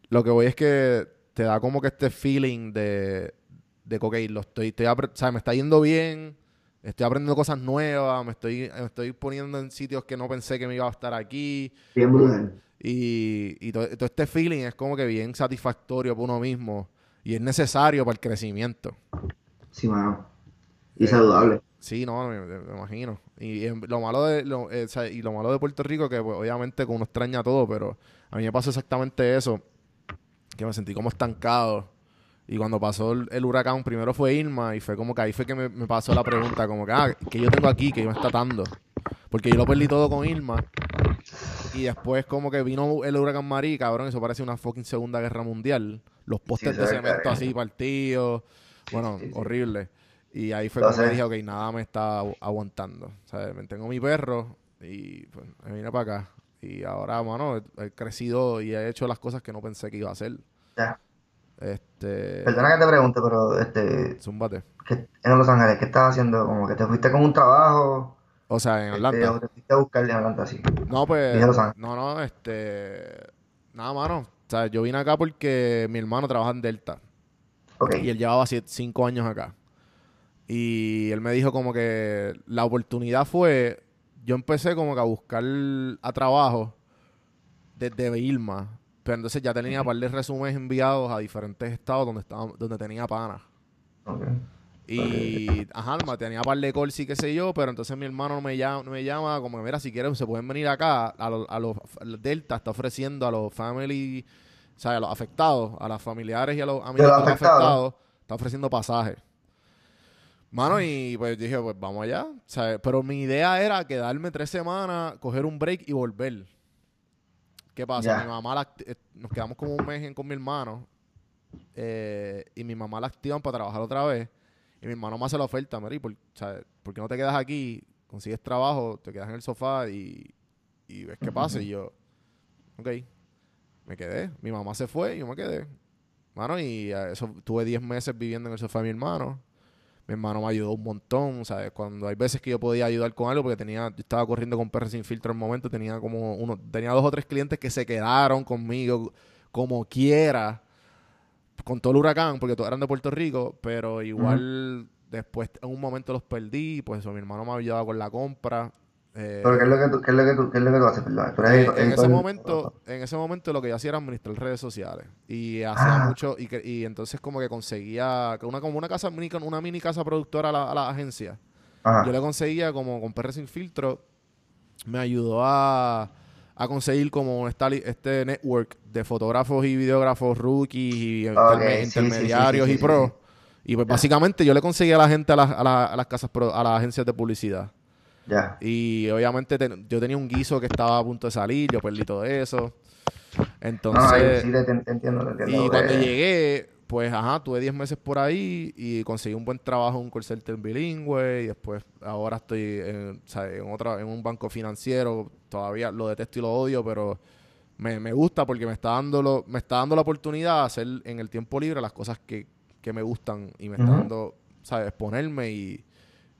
S1: lo que voy es que te da como que este feeling de, de que, ok, lo estoy, estoy ¿sabes? Me está yendo bien, estoy aprendiendo cosas nuevas, me estoy, me estoy poniendo en sitios que no pensé que me iba a estar aquí,
S2: bien brutal.
S1: y, y todo, todo este feeling es como que bien satisfactorio para uno mismo, y es necesario para el crecimiento.
S2: Sí, mano. Y
S1: Eh,
S2: saludable.
S1: Sí, no, me, imagino. Y, lo malo de lo, eh, y lo malo de Puerto Rico que pues, obviamente que uno extraña todo, pero a mí me pasó exactamente eso, que me sentí como estancado. Y cuando pasó el, el huracán, primero fue Irma y fue como que ahí fue que me, me pasó la pregunta, como que, ah, ¿qué yo tengo aquí que yo me está atando? Porque yo lo perdí todo con Irma. Y después como que vino el huracán Marí, cabrón, eso parece una fucking segunda guerra mundial. Los postes
S2: Sí,
S1: de cemento así partidos. Bueno,
S2: Sí, sí.
S1: horrible. Y ahí fue
S2: sé.
S1: dije, ok, nada me está agu- aguantando. O sea, me tengo mi perro y pues me vine para acá. Y ahora, mano, he, he crecido y he hecho las cosas que no pensé que iba a hacer.
S2: Ya.
S1: Este...
S2: Perdona que te pregunte, pero este,
S1: Zúmbate.
S2: que en Los Ángeles, ¿qué estás haciendo? Como que te fuiste con un trabajo,
S1: O sea, en
S2: este,
S1: Atlanta.
S2: o te fuiste a buscar en Atlanta, así.
S1: No, pues,
S2: Dije Los Ángeles.
S1: no, no, este, nada, mano. O sea, yo vine acá porque mi hermano trabaja en Delta.
S2: Ok.
S1: Y él llevaba siete- cinco años acá. Y él me dijo como que la oportunidad fue, yo empecé como que a buscar a trabajo desde Irma. Pero entonces ya tenía un par de resúmenes enviados a diferentes estados donde estaba, donde tenía panas.
S2: Ok.
S1: Y, ajá, ma- tenía par de calls y qué sé yo, pero entonces mi hermano me llama, me llama como que, mira, si quieren, se pueden venir acá. A, los- a los Delta está ofreciendo a los family, o sea, a los afectados, a los familiares y a los amigos
S2: afectados,
S1: está ofreciendo pasajes. Mano, y pues dije, pues vamos allá. O sea, pero mi idea era quedarme tres semanas, coger un break y volver. ¿Qué pasa?
S2: Ya.
S1: Mi mamá la eh, nos quedamos como un mes en- con mi hermano. eh, y mi mamá la activan para trabajar otra vez. Y mi hermano me hace la oferta, Mary, ¿por, sea, ¿por qué no te quedas aquí? Consigues trabajo, te quedas en el sofá y, y ves qué pasa. Y yo, ok, me quedé. Mi mamá se fue y yo me quedé. Mano, y eh, eso tuve 10 meses viviendo en el sofá de mi hermano. Mi hermano me ayudó un montón, ¿sabes? Cuando hay veces que yo podía ayudar con algo, porque tenía, yo estaba corriendo con perros sin filtro en el momento, tenía como uno, tenía dos o tres clientes que se quedaron conmigo como quiera, con todo el huracán, porque todos eran de Puerto Rico, pero igual después en un momento los perdí, pues eso, mi hermano me ayudaba con la compra. Eh,
S2: Pero ¿qué es lo que tú, qué es lo que tú, qué es lo que tú haces, perdón? Tú eres
S1: eh,
S2: editor-
S1: en ese momento, en ese momento lo que yo hacía era administrar redes sociales y hacía
S2: Ah.
S1: mucho y, que- y entonces como que conseguía una como una casa mini, una mini casa productora a la, a la agencia.
S2: Ajá.
S1: Yo le conseguía como con PR sin filtro me ayudó a, a conseguir como esta este network de fotógrafos y videógrafos rookies y
S2: sí, sí,
S1: intermediarios
S2: sí,
S1: y
S2: sí.
S1: Y pues básicamente yo le conseguía a la gente a las, a la- a las casas pro- a las agencias de publicidad.
S2: Ya.
S1: Y obviamente ten- yo tenía un guiso que estaba a punto de salir, yo perdí todo eso.
S2: No,
S1: Entonces,
S2: sí te, te- entiendo, te entiendo.
S1: y cuando llegué, pues ajá, tuve 10 meses por ahí y conseguí un buen trabajo en un call center bilingüe y después ahora estoy en, sea, en otra en un banco financiero, todavía lo detesto y lo odio, pero me, me gusta porque me está dando lo, me está dando la oportunidad de hacer en el tiempo libre las cosas que, que me gustan y me está dando, ¿sabes? Exponerme y,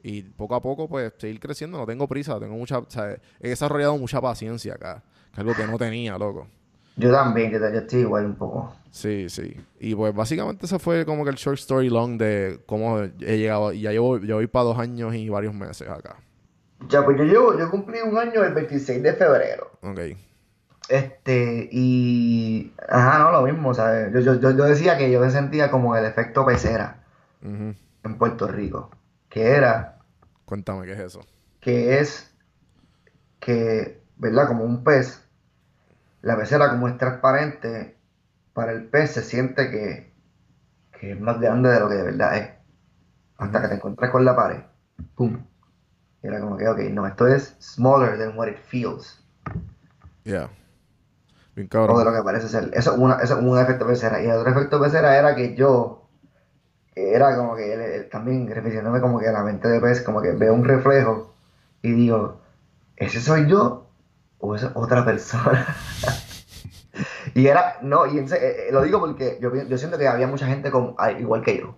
S1: y poco a poco pues seguir creciendo, no tengo prisa, tengo mucha, ¿sabes? He desarrollado mucha paciencia acá, que es algo que no tenía, loco.
S2: Yo también, yo, yo estoy igual un poco.
S1: Sí, sí. Y pues básicamente ese fue como que el short story long de cómo he llegado. Y ya llevo, yo voy para dos años y varios meses acá.
S2: Ya, pues yo llevo, yo cumplí un año el 26 de febrero.
S1: Ok.
S2: Este, y. Ajá, no, lo mismo, ¿sabes? Yo, yo, yo, decía que yo me sentía como el efecto pecera
S1: Ujú.
S2: en Puerto Rico. Que era,
S1: Cuéntame qué es eso.
S2: que es que, ¿verdad? Como un pez, la pecera como es transparente, para el pez se siente que, que es más grande de lo que de verdad es. Hasta que te encuentras con la pared. ¡Pum! Y era como que, ok, no, esto es smaller than what it feels.
S1: Yeah. Bien
S2: o de
S1: cabrón.
S2: lo que parece ser. Eso es, un efecto pecera. Y el otro efecto pecera era que yo, era como que él- él también refiriéndome como que la mente de pez, como que veo un reflejo y digo, ¿ese soy yo o es otra persona? y era, no, y en eh, eh, lo digo porque yo, yo siento que había mucha gente con, igual que yo.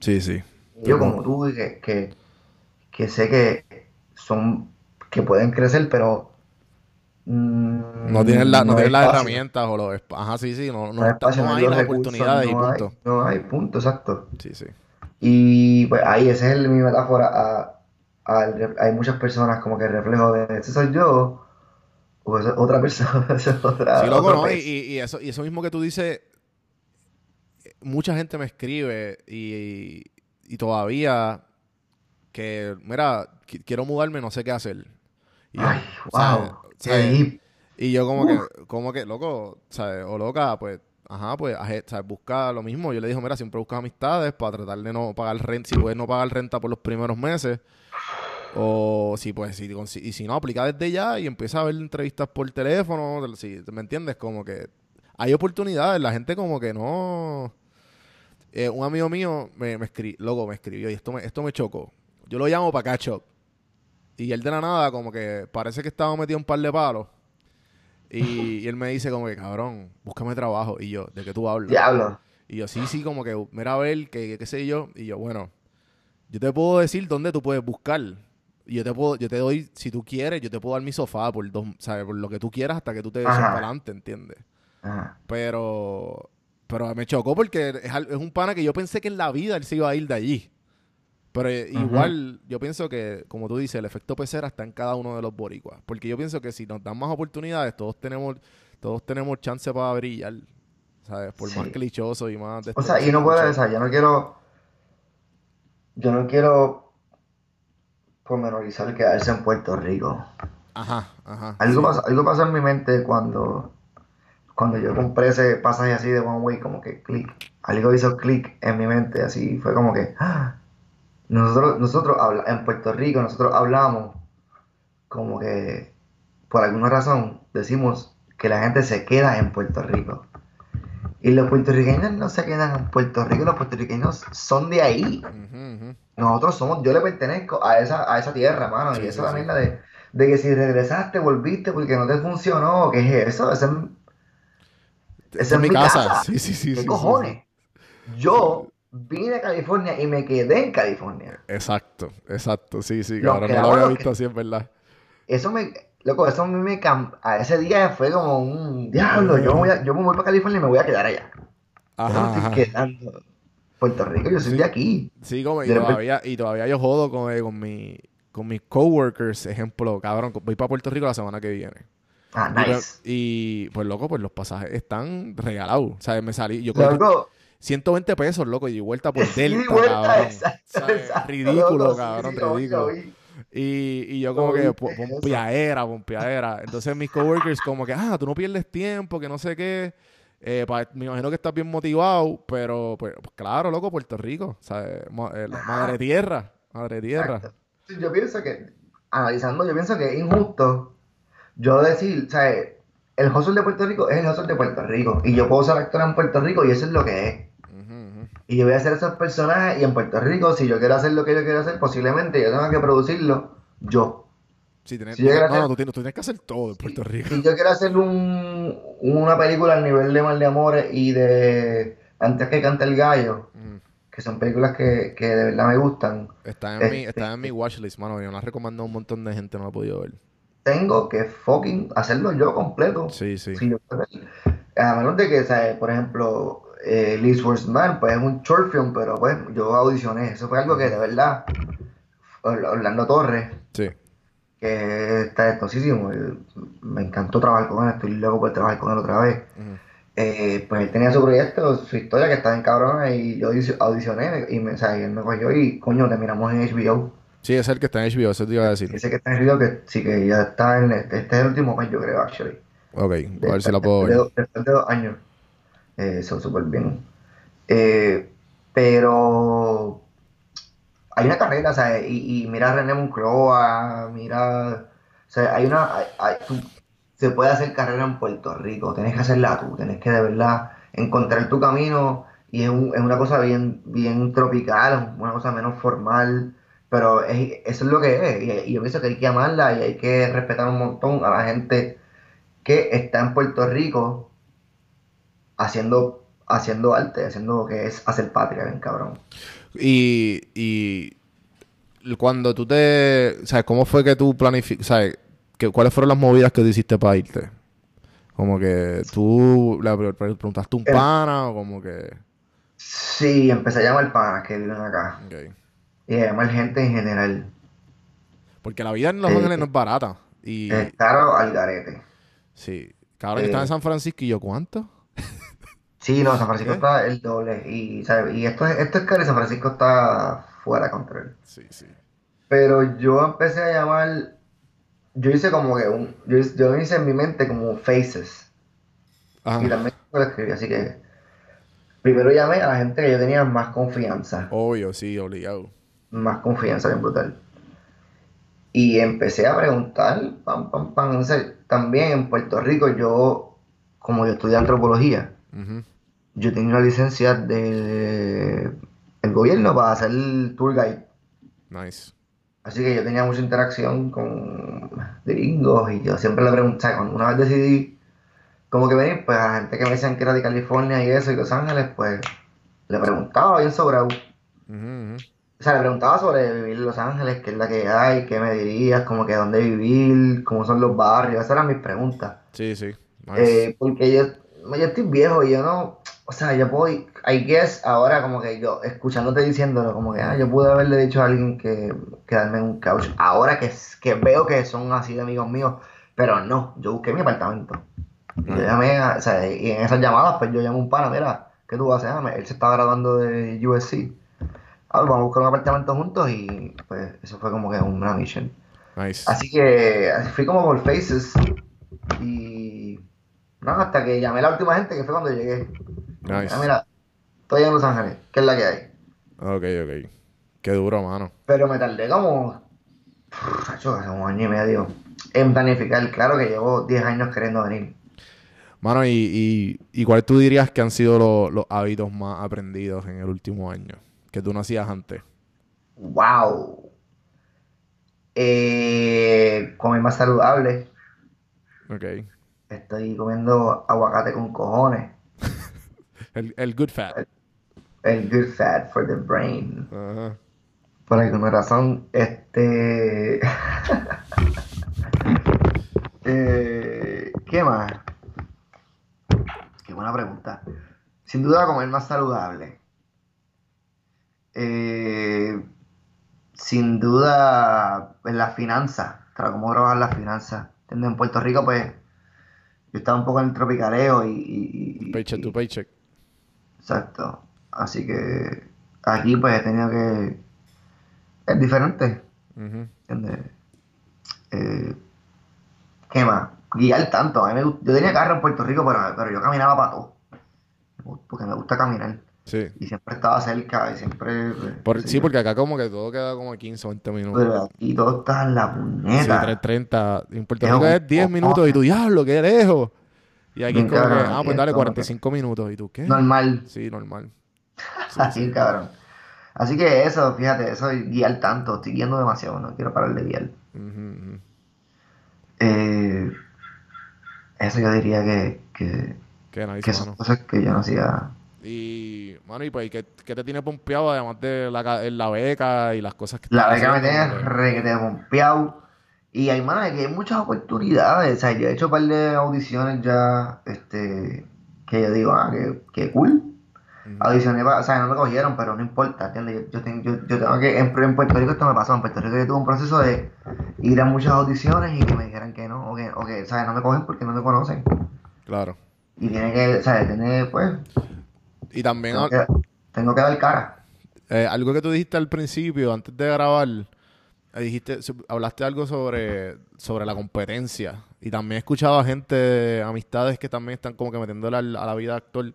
S1: Sí, sí.
S2: Y yo como tú, que, que, que sé que son, que pueden crecer, pero... mm,
S1: No tienes, la, no
S2: hay
S1: tienes las herramientas o los... Ajá, sí, sí. No, no,
S2: No hay
S1: está-
S2: espacio,
S1: no
S2: no
S1: hay
S2: los
S1: las
S2: recursos,
S1: oportunidades y
S2: hay-
S1: punto.
S2: no hay punto, exacto.
S1: Sí, sí.
S2: Y pues ahí esa es el- mi metáfora. a- hay muchas personas como que reflejo de ese soy yo o esa es otra persona. es otra,
S1: Sí, loco, ¿no? Y, eso, y eso mismo que tú dices, mucha gente me escribe y, y todavía que, mira, qui- quiero mudarme, no sé qué hacer. Y yo,
S2: Ay, wow.
S1: Y yo como que, como que, loco, ¿sabes? O loca, pues, ajá, pues, ¿sabes? Busca lo mismo. Yo le dije, mira, siempre busca amistades para tratar de no pagar renta, si puedes no pagar renta por los primeros meses. O si pues, si, y si no, aplica desde ya y empieza a ver entrevistas por teléfono. Si, ¿Me entiendes? Como que hay oportunidades. La gente como que no... Eh, un amigo mío me, me escribió, loco, me escribió y esto me, esto me chocó. Yo lo llamo para catch up. Y él de la nada como que parece que estaba metido un par de palos. Y, y él me dice como que, cabrón, búscame trabajo. Y yo, ¿de qué tú hablas?
S2: diablo.
S1: Y yo, sí, sí, como que, mira a ver, que, que- qué sé yo. Y yo, bueno, yo te puedo decir dónde tú puedes buscar. Y yo te puedo, yo te doy, si tú quieres, yo te puedo dar mi sofá por dos, ¿sabes? Por lo que tú quieras hasta que tú te
S2: Ajá.
S1: para adelante, ¿entiendes?
S2: Ajá.
S1: Pero Pero me chocó porque es, es un pana que yo pensé que en la vida él se iba a ir de allí. Pero eh, igual, yo pienso que, como tú dices, el efecto pecera está en cada uno de los boricuas. Porque yo pienso que si nos dan más oportunidades, todos tenemos, todos tenemos chance para brillar. ¿Sabes? Por más
S2: Sí.
S1: clichoso y más de
S2: O sea, y no puedo, o sea, yo no quiero, yo no quiero pormenorizar quedarse en Puerto Rico.
S1: Ajá, ajá.
S2: Algo,
S1: sí.
S2: pasó, algo pasó en mi mente cuando, cuando yo compré ese pasaje así de One Way, como que clic. Algo hizo clic en mi mente, así fue como que ¡ah! Nosotros, nosotros habla- en Puerto Rico, nosotros hablamos como que por alguna razón decimos que la gente se queda en Puerto Rico. Y los puertorriqueños no se quedan en Puerto Rico, los puertorriqueños son de ahí. Nosotros somos, yo le pertenezco a esa, a esa tierra, mano.
S1: Sí,
S2: y eso
S1: sí,
S2: también
S1: sí.
S2: la de, de que si regresaste, volviste porque no te funcionó, ¿qué es eso? Ese es, mi casa.
S1: Sí, sí, sí.
S2: ¿Qué
S1: sí,
S2: cojones? Yo vine a California y me quedé en California.
S1: Exacto, exacto. Sí, sí, cabrón. No lo había visto
S2: que-
S1: así, es verdad.
S2: Eso me, loco, eso a mí me cam- a ese día fue como un diablo. Yo me voy, a- yo me voy para California y me voy a quedar allá.
S1: Ajá,
S2: estoy
S1: ajá.
S2: quedando Puerto Rico, yo soy
S1: Sí.
S2: de aquí.
S1: Sí, como, y,
S2: De repente-
S1: todavía, y todavía yo jodo con, eh, con, mi, con mis coworkers, ejemplo, cabrón, voy para Puerto Rico la semana que viene.
S2: Ah,
S1: Y,
S2: nice.
S1: y, pues loco, pues los pasajes están regalados. O sea, me salí, yo
S2: Loco,
S1: 120 pesos, loco, y vuelta por Delta,
S2: vuelta,
S1: cabrón.
S2: exacto, exacto,
S1: ridículo,
S2: loco,
S1: cabrón,
S2: sí,
S1: ridículo. Y, y yo como que, pompeadera, pompeadera. Entonces mis coworkers como que, ah, tú no pierdes tiempo, que no sé qué. Eh, pa- me imagino que estás bien motivado, pero pues, pues, claro, loco, Puerto Rico. Sea, eh, eh, madre tierra, madre tierra.
S2: Exacto. Yo pienso que, analizando, yo pienso que es injusto yo decir, o sea, el hustle de Puerto Rico es el hustle de Puerto Rico. Y yo puedo ser actor en Puerto Rico y eso es lo que es. Y yo voy a hacer esos personajes y en Puerto Rico, si yo quiero hacer lo que yo quiero hacer, posiblemente yo tenga que producirlo yo.
S1: Sí,
S2: Si
S1: no, no, tú tienes, tú tienes que hacer todo en Puerto Rico.
S2: Si yo quiero hacer un, una película al nivel de Mal de Amores y de Antes que cante el gallo,
S1: Ujú.
S2: que son películas que, que de verdad me gustan,
S1: Está en, mi,
S2: Este-
S1: está en mi watchlist, mano. Yo la recomendado a un montón de gente, no la he podido ver.
S2: tengo que fucking hacerlo yo completo.
S1: Sí, sí.
S2: Si yo a menos de que, sea, por ejemplo, eh, Liz Man, pues es un short film, pero pues yo audicioné. Eso fue algo que de verdad, Or- Orlando Torres,
S1: Sí.
S2: que está estosísimo, eh, me encantó trabajar con él, estoy loco por trabajar con él otra vez. Eh, pues él tenía su proyecto, su historia que estaba en cabrona y yo audici- audicioné y, me, o sea, y él me cogió y coño, terminamos en HBO.
S1: Sí, es el que está en HBO, eso te iba a decir.
S2: Ese que está en HBO que sí que ya está en este, este es el último mes yo creo, actually.
S1: Ok, a ver si la puedo
S2: de
S1: ver.
S2: Después de dos años. Eh, son súper bien. Eh, pero hay una carrera, y, y mira a René Moncloa, mira, o sea, hay una, se puede hacer carrera en Puerto Rico, tienes que hacerla tú, tienes que de verdad encontrar tu camino y es una cosa bien, bien tropical, una cosa menos formal, pero es- eso es lo que es, y, y yo pienso que hay que amarla y hay que respetar un montón a la gente que está en Puerto Rico haciendo, haciendo arte, haciendo lo que es hacer patria, bien cabrón.
S1: Y, y cuando tú te... ¿Sabes? ¿Cómo fue que tú planificaste? ¿Sabes? Que, ¿Cuáles fueron las movidas que tú hiciste para irte? Como que tú le pre- pre- preguntaste a un
S2: Eh.
S1: pana o como que...
S2: Sí, empecé a llamar panas que viven acá y a llamar gente en general.
S1: Porque la vida en Los
S2: Eh,
S1: Ángeles no es barata. Y
S2: Es caro al garete.
S1: sí. Cabrón,
S2: eh,
S1: estaba en San Francisco y yo, ¿cuánto?
S2: Sí, no, San Francisco está el doble. Y, ¿sabes? y esto, es- esto es caro y San Francisco está fuera de control.
S1: Sí, sí.
S2: Pero yo empecé a llamar. Yo hice como que un. Yo, hice- yo hice en mi mente como faces.
S1: Ajá.
S2: Y también lo escribí. Así que. Primero llamé a la gente que yo tenía más confianza.
S1: Obvio, sí, obligado.
S2: Más confianza, bien brutal. Y empecé a preguntar. Pam, pam, pam. Entonces, también en Puerto Rico, yo. Como yo estudié antropología. Yo tenía una licencia de el gobierno para hacer tour guide.
S1: Nice.
S2: Así que yo tenía mucha interacción con gringos y yo siempre le preguntaba, cuando una vez decidí como que venir, pues a la gente que me decían que era de California y eso y Los Ángeles, pues le preguntaba bien sobre, o
S1: Ujú, ujú.
S2: sea, le preguntaba sobre vivir en Los Ángeles, qué es la que hay, qué me dirías, como que dónde vivir, cómo son los barrios, esas eran mis preguntas.
S1: Sí, sí. Nice.
S2: Eh, porque yo, yo estoy viejo y yo no, o sea, yo puedo, I guess, ahora como que yo, escuchándote diciéndolo, como que, ah, yo pude haberle dicho a alguien que quedarme en un couch. Ahora que, que veo que son así de amigos míos, pero no, yo busqué mi apartamento. Yo llamé, o sea, y en esas llamadas, pues yo llamé a un pana, mira, ¿qué tú vas a hacer? Él se estaba graduando de USC. Ah, vamos a buscar un apartamento juntos y pues eso fue como que una mission.
S1: Nice.
S2: Así que fui como por Faces y no, hasta que llamé a la última gente que fue cuando llegué.
S1: Nice.
S2: Ah, mira, estoy en Los Ángeles, ¿qué es la que hay?
S1: Ok, ok. Qué duro, mano.
S2: Pero me tardé como, uf, hace un año y medio en planificar. Claro que llevo 10 años queriendo venir.
S1: Mano, ¿y, y, y cuál tú dirías que han sido lo- los hábitos más aprendidos en el último año? Que tú no hacías antes.
S2: ¡Wow! Eh, comer más saludable.
S1: Ok.
S2: Estoy comiendo aguacate con cojones.
S1: El, el good fat.
S2: El good fat for the brain.
S1: Ajá.
S2: Por alguna razón, este. Eh, ¿qué más? Qué buena pregunta. Sin duda, comer más saludable. Eh, sin duda, en las finanzas. Claro, cómo trabajar las finanzas. En Puerto Rico, pues, yo estaba un poco en el tropicaleo y. y- y-
S1: Paycheck to paycheck.
S2: Exacto. Así que aquí, pues, he tenido que. Es diferente. Eh, ¿qué más? Guiar tanto. A mí me yo tenía carro en Puerto Rico, pero, pero yo caminaba para todo. Porque me gusta caminar.
S1: Sí.
S2: Y siempre estaba cerca y siempre. pues,
S1: Por- sí,
S2: yo.
S1: porque acá como que todo queda como 15 o 20 minutos.
S2: Pero aquí todo está en la
S1: Sí,
S2: puñeta.
S1: 3.30. En Puerto
S2: Es
S1: Rico
S2: un
S1: es 10
S2: cojón.
S1: minutos y tú, diablo, qué lejos. Y aquí como que,
S2: cabrón,
S1: ah,
S2: aquí
S1: pues
S2: es
S1: dale,
S2: como que-
S1: 45 minutos. ¿Y tú qué?
S2: Normal.
S1: Sí, normal.
S2: Así, cabrón. Así que eso, fíjate, eso es guiar tanto. Estoy guiando demasiado, no quiero parar de guiar. Eh, eso yo diría que, que, que son cosas que yo no hacía.
S1: Y, mano, y pues, ¿qué, qué te tiene pompeado además de la, la beca y las cosas que
S2: La beca me tiene
S1: que-
S2: requete pompeado. Y hay, mano, que hay muchas oportunidades. O sea, yo he hecho un par de audiciones ya, este, que yo digo, ah, que, que cool. Audicioné, para, o sea, no me cogieron, pero no importa, ¿entiendes? Yo, yo, tengo, yo, yo tengo que, en, en Puerto Rico esto me pasó, en Puerto Rico yo tuve un proceso de ir a muchas audiciones y que me dijeran que no, o que, o que, ¿sabes? No me cogen porque no me conocen.
S1: Claro.
S2: Y tiene que, ¿sabes? Tiene, pues,
S1: Y también
S2: tengo que, tengo que dar cara.
S1: eh, algo que tú dijiste al principio, antes de grabar, eh, dijiste, hablaste algo sobre, sobre la competencia. Y también he escuchado a gente, amistades que también están como que metiéndole a la vida de actor.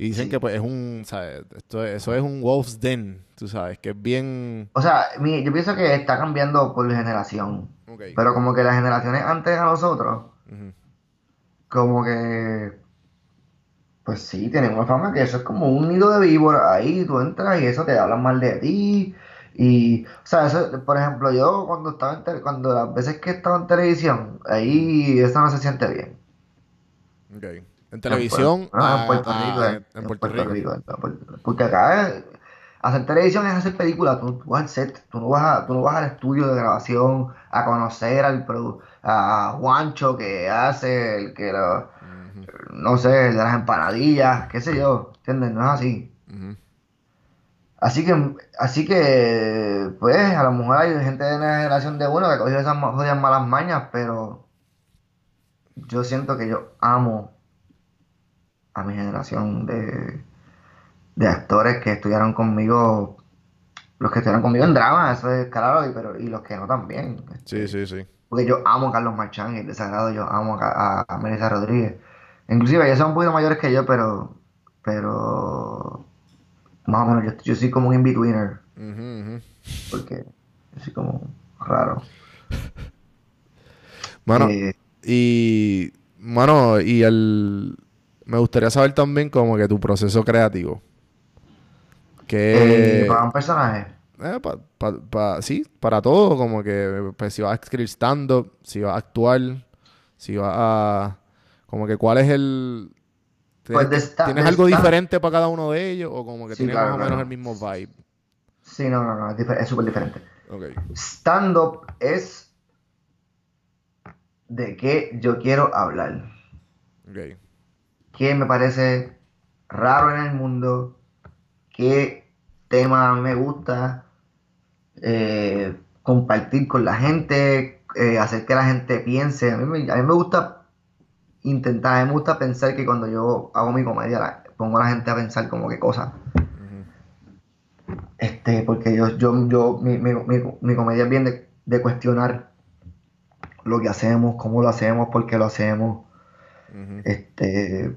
S1: Y dicen
S2: Sí.
S1: que pues es un, ¿sabes? Esto, es- eso es un wolf's den, tú sabes, que es bien...
S2: O sea, mi- yo pienso que está cambiando por generación. Pero como que las generaciones antes a nosotros, como que, pues sí, tienen una fama que eso es como un nido de víbora. Ahí tú entras y eso te hablan mal de ti. Y, o sea, eso, por ejemplo, yo cuando estaba en tele- cuando las veces que estaba en televisión, ahí eso no se siente bien.
S1: Ok. En televisión,
S2: No,
S1: ah,
S2: en Puerto
S1: ah,
S2: Rico.
S1: en, en Puerto Rico.
S2: en Puerto Rico. Porque acá hacer televisión es hacer películas. Tú, tú vas al set, tú no vas, a- tú no vas al estudio de grabación a conocer al a Juancho que hace el que lo, no sé, de las empanadillas, qué sé yo, ¿entiendes? No es así. Así que, así que, pues, a lo mejor hay gente de la generación de uno que cogió esas jodidas malas mañas, pero yo siento que yo amo a mi generación de, de actores que estudiaron conmigo, los que estudiaron conmigo en drama, eso es claro, y, pero, y los que no también.
S1: Sí, sí, sí.
S2: Porque yo amo a Carlos Marchán y el desagrado, yo amo a, a, a Melissa Rodríguez. Inclusive ellos son un poquito mayores que yo, pero, pero, más o menos, yo, yo soy como un in-betweener, porque yo soy como raro.
S1: Mano,
S2: Eh,
S1: y, mano, y el... Me gustaría saber también como que tu proceso creativo. Que...
S2: eh, para un personaje,
S1: Eh, pa- pa- pa- sí, para todo, como que pues, si vas a escribir stand-up, si vas a actuar, si vas a... Como que cuál es el...
S2: Pues
S1: ¿Tienes,
S2: de sta-
S1: ¿tienes
S2: de
S1: algo diferente para cada uno de ellos? ¿O como que
S2: Sí,
S1: tienes
S2: claro,
S1: más o menos el mismo vibe?
S2: sí, no, no, no, es súper diferente. Stand-up es de qué yo quiero hablar.
S1: Ok.
S2: qué me parece raro en el mundo, qué tema me gusta, eh, compartir con la gente, eh, hacer que la gente piense. A mí, me, a mí me gusta intentar, me gusta pensar que cuando yo hago mi comedia la- pongo a la gente a pensar como que cosas. Este, porque yo, yo, yo, mi, mi, mi, mi comedia es bien de, de cuestionar lo que hacemos, cómo lo hacemos, por qué lo hacemos. Este,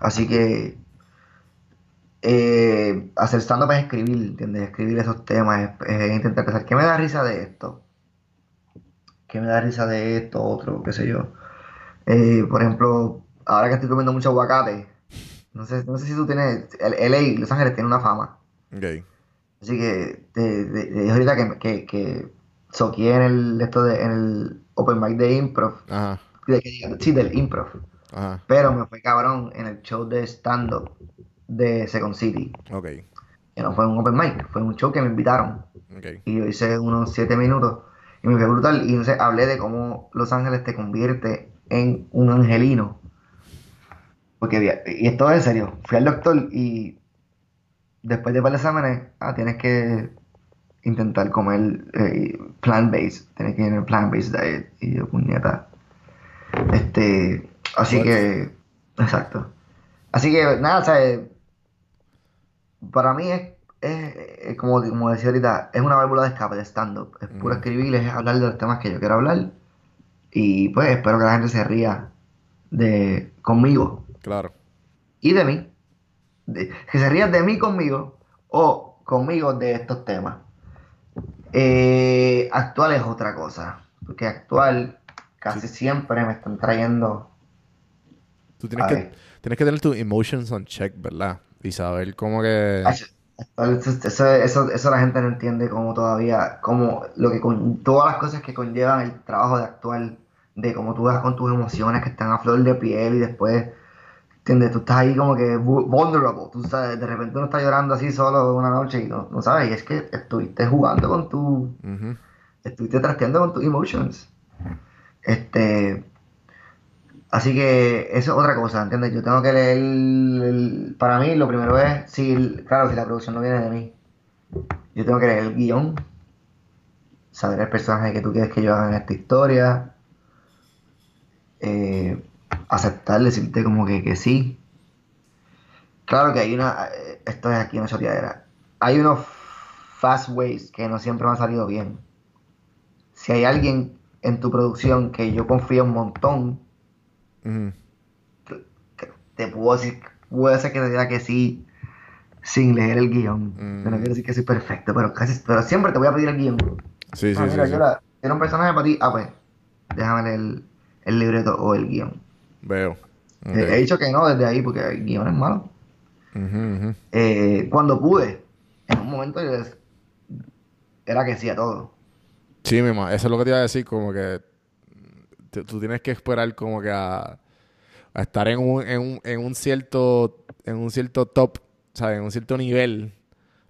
S2: así que eh, hacer stand-up es escribir, ¿entiendes? Escribir esos temas, es, es intentar pensar, ¿qué me da risa de esto? ¿Qué me da risa de esto, otro, qué sé yo? Eh, por ejemplo, ahora que estoy comiendo mucho aguacate, no sé, no sé si tú tienes, el LA, Los Ángeles tiene una fama,
S1: Ok.
S2: así que te, te- te dije ahorita que, que, que soqué en el, esto de, en el Open Mic de Improv,
S1: Ajá.
S2: de, sí, del Improv.
S1: Ajá.
S2: Pero me fue cabrón en el show de stand-up de Second City.
S1: Ok.
S2: Que no fue un open mic, fue un show que me invitaron.
S1: Ok.
S2: Y yo hice unos 7 minutos. Y me fue brutal. Y entonces hablé de cómo Los Ángeles te convierte en un angelino. Porque, y esto es en serio. Fui al doctor y después de varios exámenes, ah, tienes que intentar comer eh, plant-based. Tienes que ir en el plant-based diet. Y yo, puñeta. Este, así
S1: What?
S2: que, exacto. Así que, nada, o sea, para mí es, es, es como, como decía ahorita, es una válvula de escape de stand-up. Es puro
S1: Ujú.
S2: escribir, es hablar de los temas que yo quiero hablar. Y pues espero que la gente se ría de conmigo
S1: Claro.
S2: y de mí. De- que se rían de mí conmigo o conmigo de estos temas. Eh, actual es otra cosa. Porque actual casi siempre me están trayendo.
S1: Tú tienes que, tienes que tener tus emotions on check, ¿verdad? Y saber cómo que...
S2: Eso, eso, eso, la gente no entiende como todavía, como lo que con todas las cosas que conllevan el trabajo de actual, de cómo tú vas con tus emociones que están a flor de piel y después, ¿entiendes? Tú estás ahí como que vu- vulnerable, tú sabes, de repente uno está llorando así solo una noche y no, no sabes, y es que estuviste jugando con tu,
S1: Ujú.
S2: estuviste trasteando con tus emotions. Este, así que eso es otra cosa, ¿entiendes? Yo tengo que leer, para mí lo primero es, si, claro, si la producción no viene de mí, yo tengo que leer el guion, saber el personaje que tú quieres que yo haga en esta historia, eh, aceptar, decirte como que, que sí. Claro que hay una, eh, esto es aquí una choteadera, hay unos fast ways que no siempre me han salido bien si hay alguien en tu producción que yo confío un montón, Te puedo decir, puede ser que te diga que sí sin leer el guion.
S1: Mm.
S2: Yo no quiero decir que soy perfecto, pero casi, pero siempre te voy a pedir el guion.
S1: Sí, sí,
S2: Ah,
S1: sí,
S2: mira,
S1: sí.
S2: yo la- quiero un personaje para ti, ah pues, déjame leer el, el libreto o el guion.
S1: Veo.
S2: Eh, He dicho que no desde ahí porque el guion es malo. Eh, cuando pude, en un momento yo era que sí a todo.
S1: Sí, mi ma, eso es lo que te iba a decir, como que tú tienes que esperar como que a, estar en un, en un, en un cierto, en un cierto top, ¿sabes? En un cierto nivel,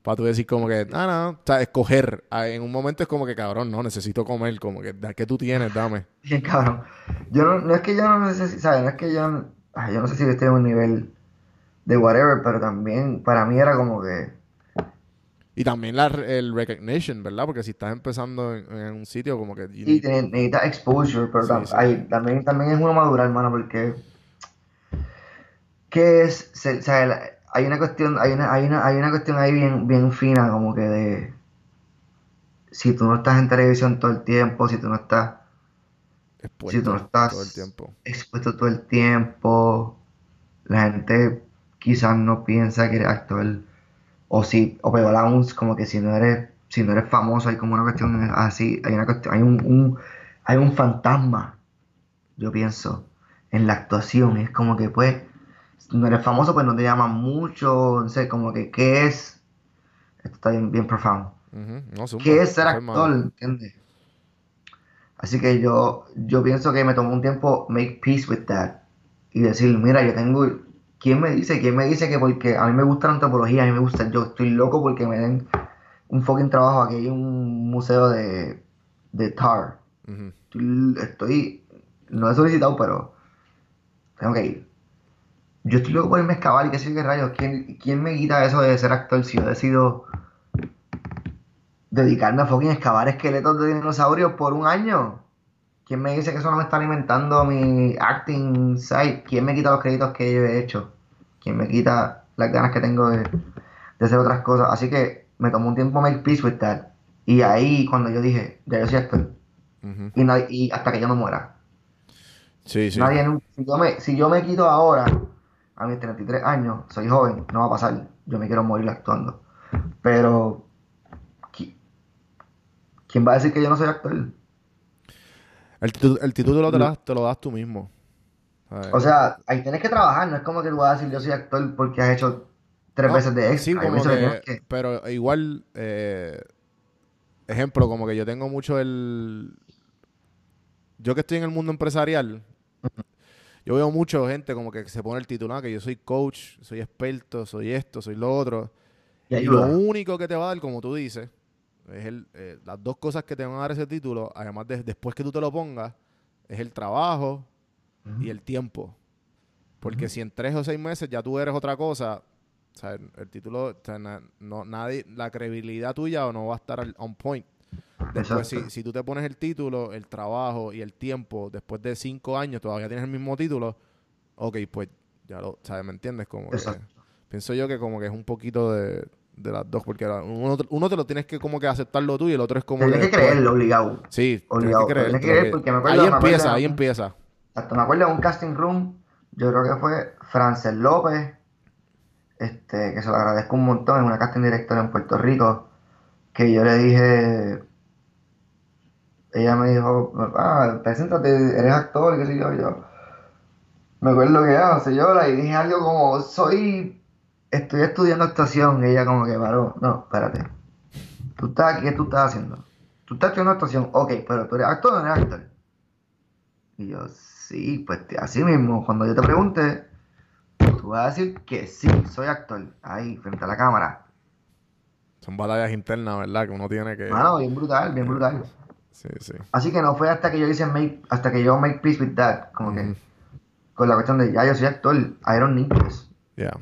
S1: para tú decir como que, ah, no, o sea, escoger. Ah, En un momento es como que, cabrón, no, necesito comer, como que, ¿qué tú tienes? Dame.
S2: Bien, cabrón. Yo no, no es que yo no si, ¿sabes? No es que yo, yo no sé si estoy en un nivel de whatever, pero también para mí era como que,
S1: Y también la, el recognition, ¿verdad? Porque si estás empezando en, en un sitio como que...
S2: sí,
S1: need-
S2: tiene- necesita exposure, pero
S1: Sí,
S2: tam-
S1: sí.
S2: ay, también, también es uno madurar, hermano, porque ¿qué es? Se- o sea, hay una cuestión, hay una, hay una, hay una cuestión ahí bien, bien fina, como que de si tú no estás en televisión todo el tiempo, si tú no estás
S1: expuesto
S2: si tú no estás
S1: todo el tiempo.
S2: expuesto todo el tiempo, la gente quizás no piensa que eres actor. O si, o peor aún, como que si no eres, si no eres famoso, hay como una cuestión así, hay una cuestión, hay un, un- hay un fantasma, yo pienso, en la actuación. Es como que pues, si no eres famoso, pues no te llaman mucho, no sé, como que qué es, esto está bien, bien profundo.
S1: No.
S2: ¿Qué es ser actor? ¿Entiendes? Así que yo, yo pienso que me tomó un tiempo make peace with that. Y decir, mira, yo tengo. ¿Quién me dice? ¿Quién me dice que porque a mí me gusta la antropología, a mí me gusta, yo estoy loco porque me den un fucking trabajo aquí en un museo de, de tar. Estoy, estoy- no he solicitado, pero tengo que ir. yo estoy loco por irme a excavar y qué sé qué rayos. ¿Quién, ¿Quién me quita eso de ser actor si yo decido dedicarme a fucking excavar esqueletos de dinosaurios por un año? ¿Quién me dice que eso no me está alimentando mi acting side? ¿Quién me quita los créditos que yo he hecho? ¿Quién me quita las ganas que tengo de, de hacer otras cosas? Así que me tomó un tiempo make peace with that. Y ahí cuando yo dije, ya yo soy actor. Y, nadie- y hasta que yo no muera.
S1: Sí, sí.
S2: Nadie si, yo me, si yo me quito ahora, a mis 33 años, soy joven, no va a pasar. Yo me quiero morir actuando. Pero, ¿qui- ¿quién va a decir que yo no soy actor?
S1: El, título te, lo das- te lo das tú mismo.
S2: O sea, ahí tienes que trabajar, no es como que tú vas a decir yo soy actor porque has hecho tres
S1: No,
S2: veces de
S1: sí,
S2: extra. Que
S1: que-
S2: que-
S1: pero igual, eh, ejemplo, como que yo tengo mucho el... Yo que estoy en el mundo empresarial, yo veo mucho gente como que se pone el título, ah, que yo soy coach, soy experto, soy esto, soy lo otro.
S2: Y
S1: Y lo único que te va a dar, como tú dices, es el, eh, las dos cosas que te van a dar ese título, además de después que tú te lo pongas, es el trabajo y el tiempo. Porque si en tres o seis meses ya tú eres otra cosa, o sea, el, el título, o sea, na- no, nadie, la credibilidad tuya no va a estar al- on point. Después, si, si tú te pones el título, el trabajo y el tiempo, después de cinco años todavía tienes el mismo título, ok, pues ya lo, ¿sabes? ¿Me entiendes? Como que, pienso yo que como que es un poquito de, de las dos, porque uno, te- uno te lo tienes que como que aceptar lo tuyo y el otro es como
S2: Tienes que
S1: después-
S2: creerlo, obligado.
S1: Sí, tienes
S2: Obligado, tienes que creer
S1: que-
S2: porque me acuerdo-
S1: ahí
S2: me
S1: empieza, ahí empieza.
S2: Hasta me acuerdo de un casting room, yo creo que fue Frances López, este, que se lo agradezco un montón, es una casting director en Puerto Rico, que yo le dije, ella me dijo, ah, preséntate, eres actor, qué sé yo, yo, me acuerdo que ya, señora, y dije algo como, soy, estoy estudiando actuación, y ella como que paró, no, espérate, tú estás aquí, ¿qué tú estás haciendo? Tú estás estudiando actuación, ok, pero tú eres actor o no eres actor. Y yo, sí, pues así mismo, cuando yo te pregunte, tú vas a decir que sí, soy actor, ahí, frente a la cámara.
S1: Son batallas internas, ¿verdad? Que uno tiene que...
S2: Mano, bien brutal, bien brutal.
S1: Sí, sí.
S2: Así que no fue hasta que yo hice make, hasta que yo make peace with that, como que, con la cuestión de, ya yo soy actor, I don't need this.
S1: Yeah.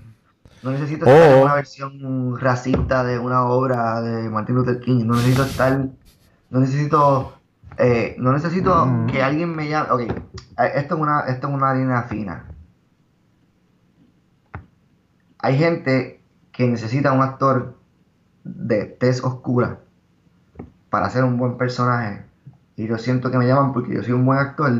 S2: No necesito
S1: Oh.
S2: estar en una versión racista de una obra de Martin Luther King, no necesito estar, no necesito, eh, no necesito que alguien me llame, ok, eh, esto es una, esto es una línea fina. Hay gente que necesita un actor de tez oscura para hacer un buen personaje. Y yo siento que me llaman porque yo soy un buen actor.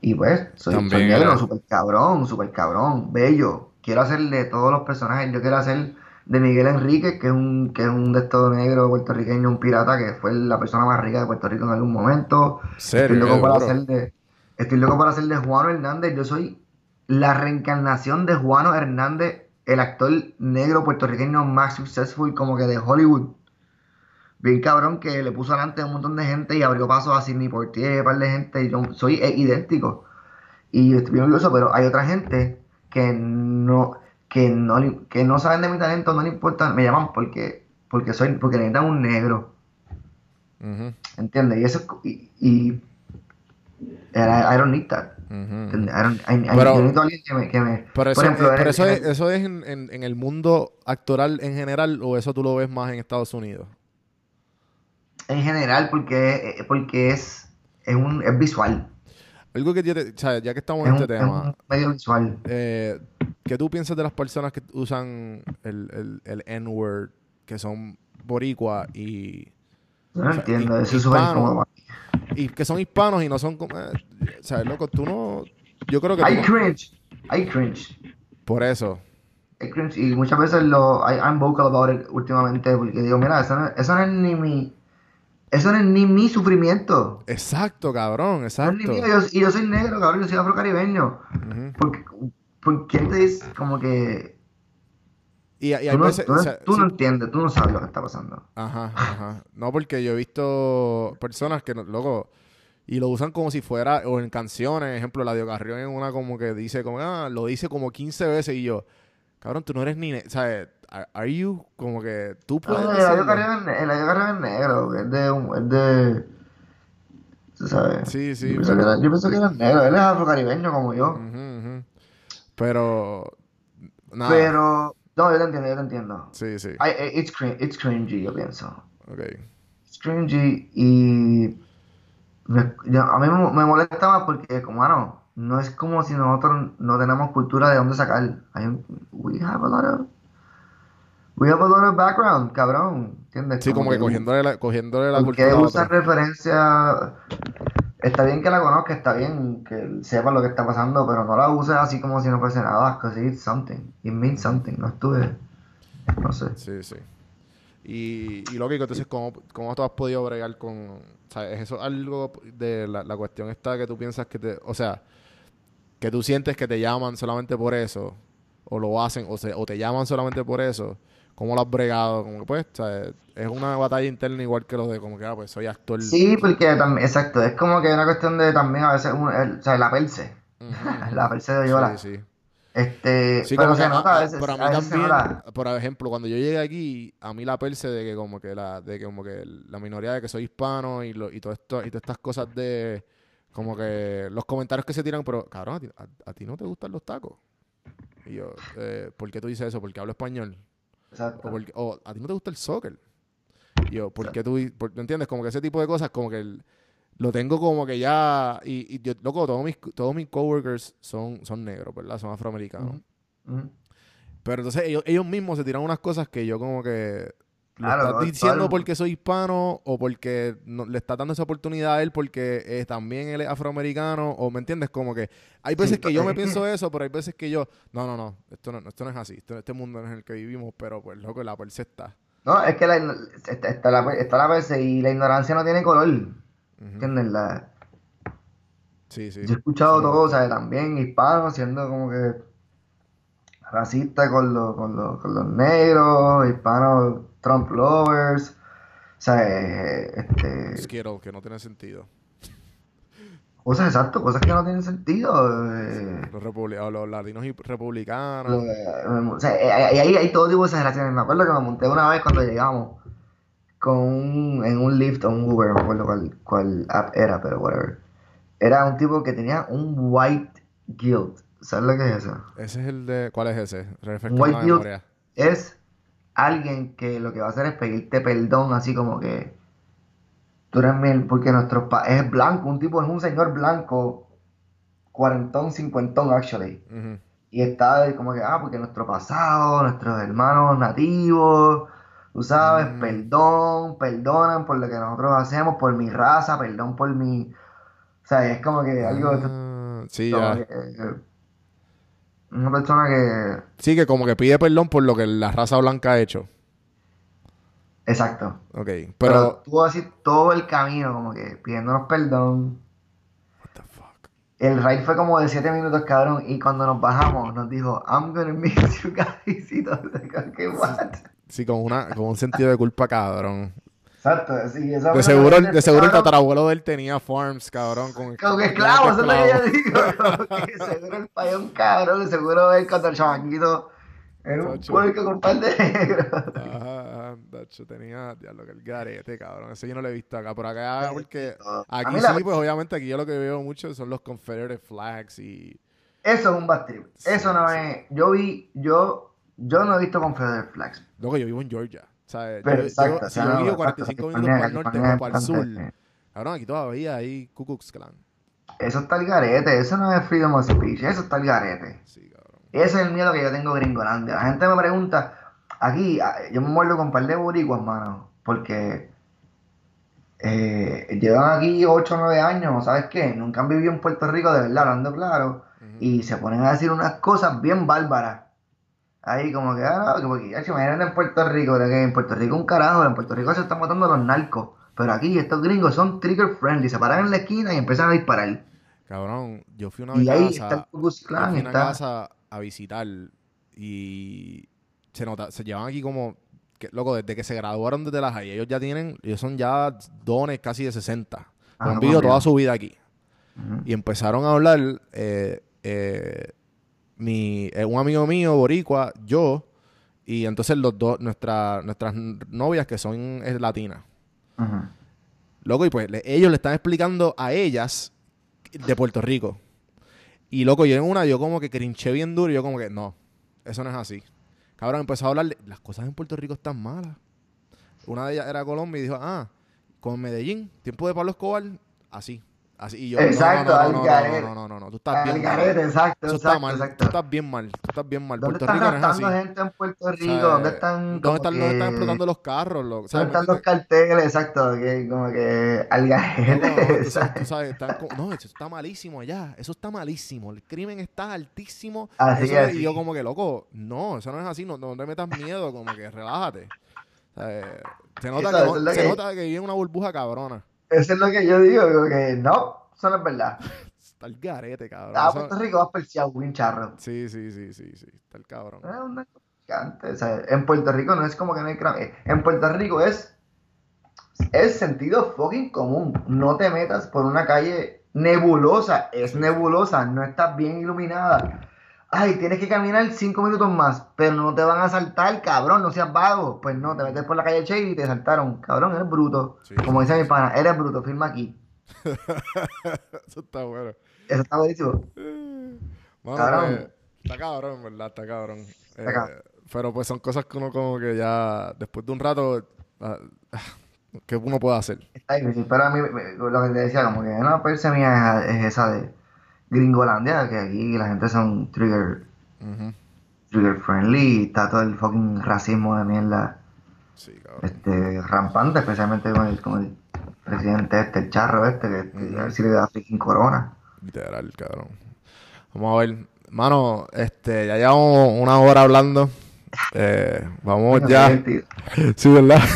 S2: Y pues, soy, soy
S1: También
S2: negro,
S1: era-
S2: súper cabrón, súper cabrón, bello. Quiero hacerle todos los personajes. Yo quiero hacer de Miguel Enrique, que es un, que es un de estos negro puertorriqueño, un pirata, que fue la persona más rica de Puerto Rico en algún momento.
S1: Serio,
S2: Estoy loco para hacer de, estoy loco para hacer de Juano Hernández. Yo soy la reencarnación de Juano Hernández, el actor negro puertorriqueño más successful como que de Hollywood. Bien cabrón que le puso adelante a un montón de gente y abrió paso a Sidney Poitier, un par de gente, y yo soy idéntico. Y estoy bien orgulloso, pero hay otra gente que no, que no, que no saben de mi talento, no le importa, me llaman porque, porque soy, porque necesitan un negro.
S1: Ujú,
S2: ¿Entiendes? Y eso y, y I, don't need that.
S1: ujú.
S2: ¿entiendes? I don't- I- I-
S1: Pero-
S2: yo necesito a alguien que me, que me-
S1: Pero eso,
S2: por ejemplo,
S1: eh, pero eso es, eso es en, en- en el mundo actoral en general o eso tú lo ves más en Estados Unidos.
S2: en general porque, eh, porque es, es un es visual.
S1: Algo que o sea, ya que estamos
S2: Es
S1: en
S2: un,
S1: este
S2: es
S1: tema,
S2: un medio visual.
S1: eh, ¿qué tú piensas de las personas que usan el, el, el N-word, que son boricua y,
S2: no
S1: sea,
S2: entiendo,
S1: hi-
S2: eso es súper incómodo.
S1: y que son hispanos y no son como, eh, o sea, loco, tú no, yo creo que
S2: Hay cringe, hay cringe.
S1: por eso,
S2: Hay cringe. Y muchas veces lo, I, I'm vocal about it últimamente porque digo, mira, eso no, eso no es ni mi, eso no es ni mi sufrimiento.
S1: exacto, cabrón,
S2: No es ni
S1: exacto.
S2: mío, yo- y yo soy negro, cabrón, yo soy afrocaribeño.
S1: Ujú.
S2: Porque, ¿Por quién te dice como que
S1: Y, y
S2: tú no,
S1: veces,
S2: tú no-
S1: o sea,
S2: tú no
S1: sí-
S2: entiendes, tú no sabes lo que está pasando?
S1: Ajá, ajá. No, porque yo he visto personas que, loco, y lo usan como si fuera, o en canciones, ejemplo, la de Carrión en una como que dice, como, ah, lo dice como 15 veces y yo, cabrón, tú no eres ni, ¿sabes? Are, are you, como que, tú puedes
S2: No, el
S1: decirlo?
S2: Carrión es el negro, es de un, es de, tú sabes.
S1: Sí, sí,
S2: yo, pienso que yo pienso que era negro, él es afrocaribeño como yo.
S1: Ujú, ujú. Pero. Nada.
S2: Pero, no, yo te entiendo, yo te entiendo.
S1: Sí, sí.
S2: I- I- it's, crin- it's cringy, yo pienso.
S1: Ok.
S2: It's cringy y me- yo- a mí me, molesta más porque, como, no, no es como si nosotros no tenemos cultura de dónde sacar. Hay un- we have a lot of, we have a lot of background, cabrón, ¿entiendes?
S1: Sí, como que
S2: que-
S1: cogiéndole la, cogiéndole la
S2: ¿Por qué
S1: cultura otro.
S2: referencia? Está bien que la conozca, está bien que sepa lo que está pasando, pero no la uses así como si no fuese nada, because it's something. It means something. No estuve. No sé.
S1: Sí, sí. Y, y lógico, entonces, ¿cómo, ¿cómo tú has podido bregar con... O sea, ¿es eso algo de la, la cuestión esta que tú piensas que te... O sea, que tú sientes que te llaman solamente por eso, o lo hacen, o, se, o te llaman solamente por eso, ¿cómo lo has bregado? Como que pues, o sea, es una batalla interna igual que lo de como que, ah, pues soy actor.
S2: Sí, porque también, exacto, es como que una cuestión de también a veces, el- o sea, la perse, la perse de Yola.
S1: Sí, sí.
S2: Este,
S1: Sí,
S2: pero se nota
S1: a-
S2: veces,
S1: pero a mí
S2: a veces se
S1: también,
S2: nota.
S1: por ejemplo, cuando yo llegué aquí, a mí la perse de que como que la, de que como que la minoría de que soy hispano y, lo, y todo esto, y todas estas cosas de como que los comentarios que se tiran, pero cabrón, a ti, a- a ti no te gustan los tacos. Y yo, eh, ¿por qué tú dices eso? Porque hablo español.
S2: Exacto.
S1: O, porque, o a ti no te gusta el soccer. Y yo, ¿por qué tú, por- ¿me entiendes? Como que ese tipo de cosas, como que el- lo tengo como que ya, y, y yo, loco, todos mis, todos mis coworkers son, son negros, ¿verdad? Son afroamericanos. Pero entonces ellos, ellos mismos se tiran unas cosas que yo como que... ¿Lo estás diciendo
S2: el-
S1: porque soy hispano o porque no- le estás dando esa oportunidad a él porque eh, también él es afroamericano? ¿O me entiendes? Como que hay veces
S2: Sí,
S1: que yo me pienso eso, pero hay veces que yo... No, no, no. Esto no, esto no es así. Esto- este mundo no es el que vivimos, pero pues loco, la perse está.
S2: No, es que la, está, está la, está la perse y la ignorancia no tiene color. ¿Entiendes? La,
S1: Sí, sí.
S2: Yo he escuchado
S1: Sí.
S2: todo, o sea, también hispanos siendo como que racistas con los, con los, con los negros, hispanos Trump lovers, o sea, eh, este,
S1: que no tiene sentido.
S2: cosas exactas, cosas que no tienen sentido. eh,
S1: Los, los latinos y republicanos.
S2: lo o sea, eh, hay, hay, hay todo tipo de exageraciones. Me acuerdo que me monté una vez cuando llegamos con un, en un Lyft o un Uber, no me acuerdo cuál, cuál app era, pero whatever. Era un tipo que tenía un white guilt. ¿Sabes lo que es eso?
S1: Ese es el de... ¿Cuál es ese?
S2: White guilt es alguien que lo que va a hacer es pedirte perdón, así como que tú eres mil, porque nuestro pa es blanco, un tipo es un señor blanco, cuarentón, cincuentón, actually. Y está como que, ah, porque nuestro pasado, nuestros hermanos nativos, tú sabes,
S1: Mm.
S2: perdón, perdonan por lo que nosotros hacemos, por mi raza, perdón por mi. O sea, es como que algo.
S1: Ah, sí, ya.
S2: que, una persona que.
S1: Sí, que como que pide perdón por lo que la raza blanca ha hecho.
S2: Exacto.
S1: Ok,
S2: Pero,
S1: pero...
S2: tuvo así todo el camino, como que pidiéndonos perdón.
S1: What the fuck?
S2: El ride fue como de 7 minutos, cabrón. Y cuando nos bajamos, nos dijo, I'm gonna miss you guys. Y todo, ¿qué what?
S1: Sí, con, una, con un sentido de culpa, cabrón.
S2: Exacto, sí, eso
S1: De
S2: lo
S1: seguro,
S2: que-
S1: de seguro el tatarabuelo de él tenía farms, cabrón. Con con
S2: esclavo, eso es lo que yo
S1: esclavos.
S2: digo. que seguro el país un cabrón. Seguro él cuando el chamaquito era un puerco con par de negros.
S1: Ajá, Dacho, tenía, diablo, que el garete, cabrón. Ese yo no lo he visto acá. Por acá, porque aquí
S2: la-
S1: sí, pues obviamente aquí yo lo que veo mucho son los Confederate flags y...
S2: Eso es un bad trip. Eso no
S1: sí.
S2: es. Yo vi, yo, yo no he visto Confederate Flags.
S1: Luego yo vivo en Georgia,
S2: Pero
S1: Yo- yo-
S2: exacto,
S1: si
S2: o sea,
S1: yo
S2: exacto,
S1: 45
S2: aquí
S1: minutos para el norte o para el sur, cabrón, aquí todavía hay Ku Klux Klan.
S2: Eso está el garete, eso no es freedom of speech, eso está el garete.
S1: Sí, cabrón.
S2: Ese es el miedo que yo tengo gringolandia. La gente me pregunta, aquí, ah, yo me muerdo con un par de boricuas, mano, porque eh, llevan aquí 8 o 9 años, ¿sabes qué? Nunca han vivido en Puerto Rico, de verdad, hablando claro,
S1: Ujú.
S2: y se ponen a decir unas cosas bien bárbaras. Ahí como que, ah, no, que porque ya se imaginan en Puerto Rico, que en Puerto Rico un carajo, en Puerto Rico se están matando los narcos, pero aquí estos gringos son trigger friendly, se paran en la esquina y empiezan a disparar.
S1: Cabrón, yo fui una
S2: Y
S1: vez a
S2: ahí
S1: casa,
S2: está el Ku Klux
S1: yo
S2: Klan,
S1: fui a una
S2: está...
S1: casa a visitar y se nota, se llevan aquí como, que, loco, desde que se graduaron desde la high, ellos ya tienen, ellos son ya dones casi de 60.
S2: Ah,
S1: han vivido toda su vida aquí. Y empezaron a hablar, eh, eh, mi, eh, un amigo mío, boricua, yo, y entonces los dos, nuestra, nuestras novias que son eh, latinas. Loco, y pues le- ellos le están explicando a ellas de Puerto Rico. Y loco, yo en una, yo como que crinché bien duro y yo como que, no, eso no es así. Cabrón, empezó a hablar de, las cosas en Puerto Rico están malas. Una de ellas era Colombia y dijo, ah, con Medellín, tiempo de Pablo Escobar, así. Así, y yo,
S2: exacto,
S1: no, no, no, no, no, no, no, tú estás bien mal.
S2: exacto,
S1: Eso
S2: exacto,
S1: está mal,
S2: exacto.
S1: tú estás bien mal, tú estás bien mal.
S2: ¿Dónde
S1: Puerto
S2: están
S1: Rico no es así.
S2: gente en Puerto
S1: O
S2: Rico?
S1: sea,
S2: ¿Dónde están,
S1: ¿Dónde están,
S2: que-
S1: dónde están explotando los carros? Lo,
S2: ¿Dónde están los carteles? Exacto, que como que al
S1: No, no,
S2: garete,
S1: tú sabes, tú sabes, están no, eso está malísimo allá, eso está malísimo, el crimen está altísimo.
S2: Así,
S1: Eso es-
S2: así.
S1: Y yo como que, loco, no, eso no es así, no, no te metas miedo, como que relájate. O sea, se nota,
S2: Eso-
S1: que, se
S2: que-
S1: nota que vive una burbuja cabrona.
S2: Eso es lo que yo digo, como que no, eso no es verdad.
S1: Está el garete, cabrón.
S2: A
S1: Eso-
S2: Puerto Rico vas perseguido, un charro.
S1: sí, sí, sí, sí, sí, está el cabrón.
S2: Es una o sea, en Puerto Rico no es como que no hay crime. En Puerto Rico es es sentido fucking común. No te metas por una calle nebulosa. Es nebulosa, no estás bien iluminada. Ay, tienes que caminar cinco minutos más, pero no te van a saltar, cabrón, no seas vago. Pues no, te metes por la calle Che y te saltaron. Cabrón, eres bruto.
S1: Sí,
S2: Como dice
S1: sí,
S2: mi pana, eres bruto, firma aquí.
S1: Eso está bueno.
S2: Eso está buenísimo. Cabrón.
S1: pues, está cabrón, ¿verdad? Está cabrón.
S2: Está
S1: Eh,
S2: cabrón.
S1: pero pues son cosas que uno como que ya, después de un rato, ah, ah, ¿qué uno puede hacer?
S2: Está difícil, pero a mí lo que te decía, como que una perse mía es esa de Gringolandia, que aquí la gente son trigger,
S1: Ujú.
S2: trigger friendly y está todo el fucking racismo de mierda
S1: Sí,
S2: este, rampante, especialmente con el, con el presidente este, el charro este, que, que a ver si le da freaking corona.
S1: Literal, cabrón. Vamos a ver. Mano, este, ya llevamos una hora hablando. Eh, vamos ya. Sí, ¿verdad?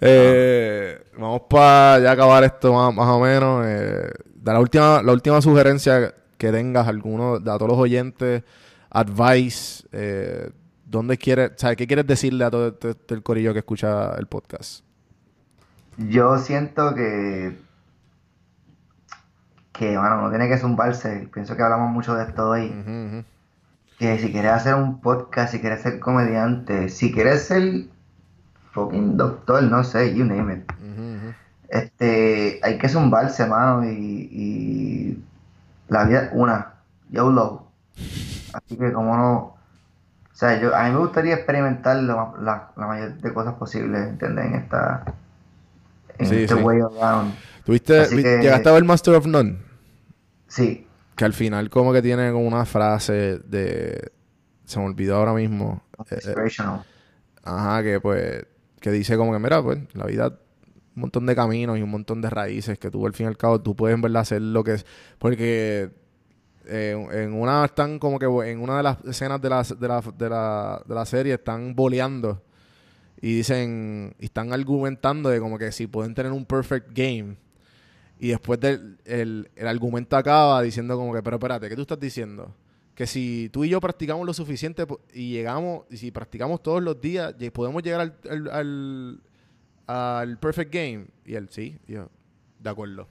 S1: Eh, vamos para ya acabar esto más, más o menos. Eh, la última, la última sugerencia que tengas, alguno, de a todos los oyentes, advice, eh, ¿dónde quieres, sabes, qué quieres decirle a todo este- este- el corillo que escucha el podcast?
S2: Yo siento que, que, bueno, no tiene que zumbarse. Pienso que hablamos mucho de esto hoy. Que si quieres hacer un podcast, si quieres ser comediante, si quieres ser fucking doctor, no sé, you name it. Este, hay que zumbarse, mano, y, y la vida es una, YOLO. Así que como no, o sea, yo, a mí me gustaría experimentar lo ma- la, la mayor de cosas posibles, ¿entiendes? En esta, en
S1: Sí,
S2: este
S1: sí.
S2: way around.
S1: ¿Tuviste, vi-
S2: que-
S1: llegaste a ver Master of None?
S2: Sí,
S1: Que al final como que tiene como una frase de... Se me olvidó ahora mismo. Eh, eh. Ajá, que pues, que dice como que, mira, pues, la vida, un montón de caminos y un montón de raíces que tú al fin y al cabo, tú puedes en verdad hacer lo que es, porque eh, en una están como que, en una de las escenas de la, de la, de la, serie están boleando y dicen, y están argumentando de como que si pueden tener un perfect game. Y después del el, el argumento acaba diciendo como que, pero espérate, ¿qué tú estás diciendo? Que si tú y yo practicamos lo suficiente y llegamos, y si practicamos todos los días, podemos llegar al, al, al, al perfect game. Y él, sí, y yo, de acuerdo.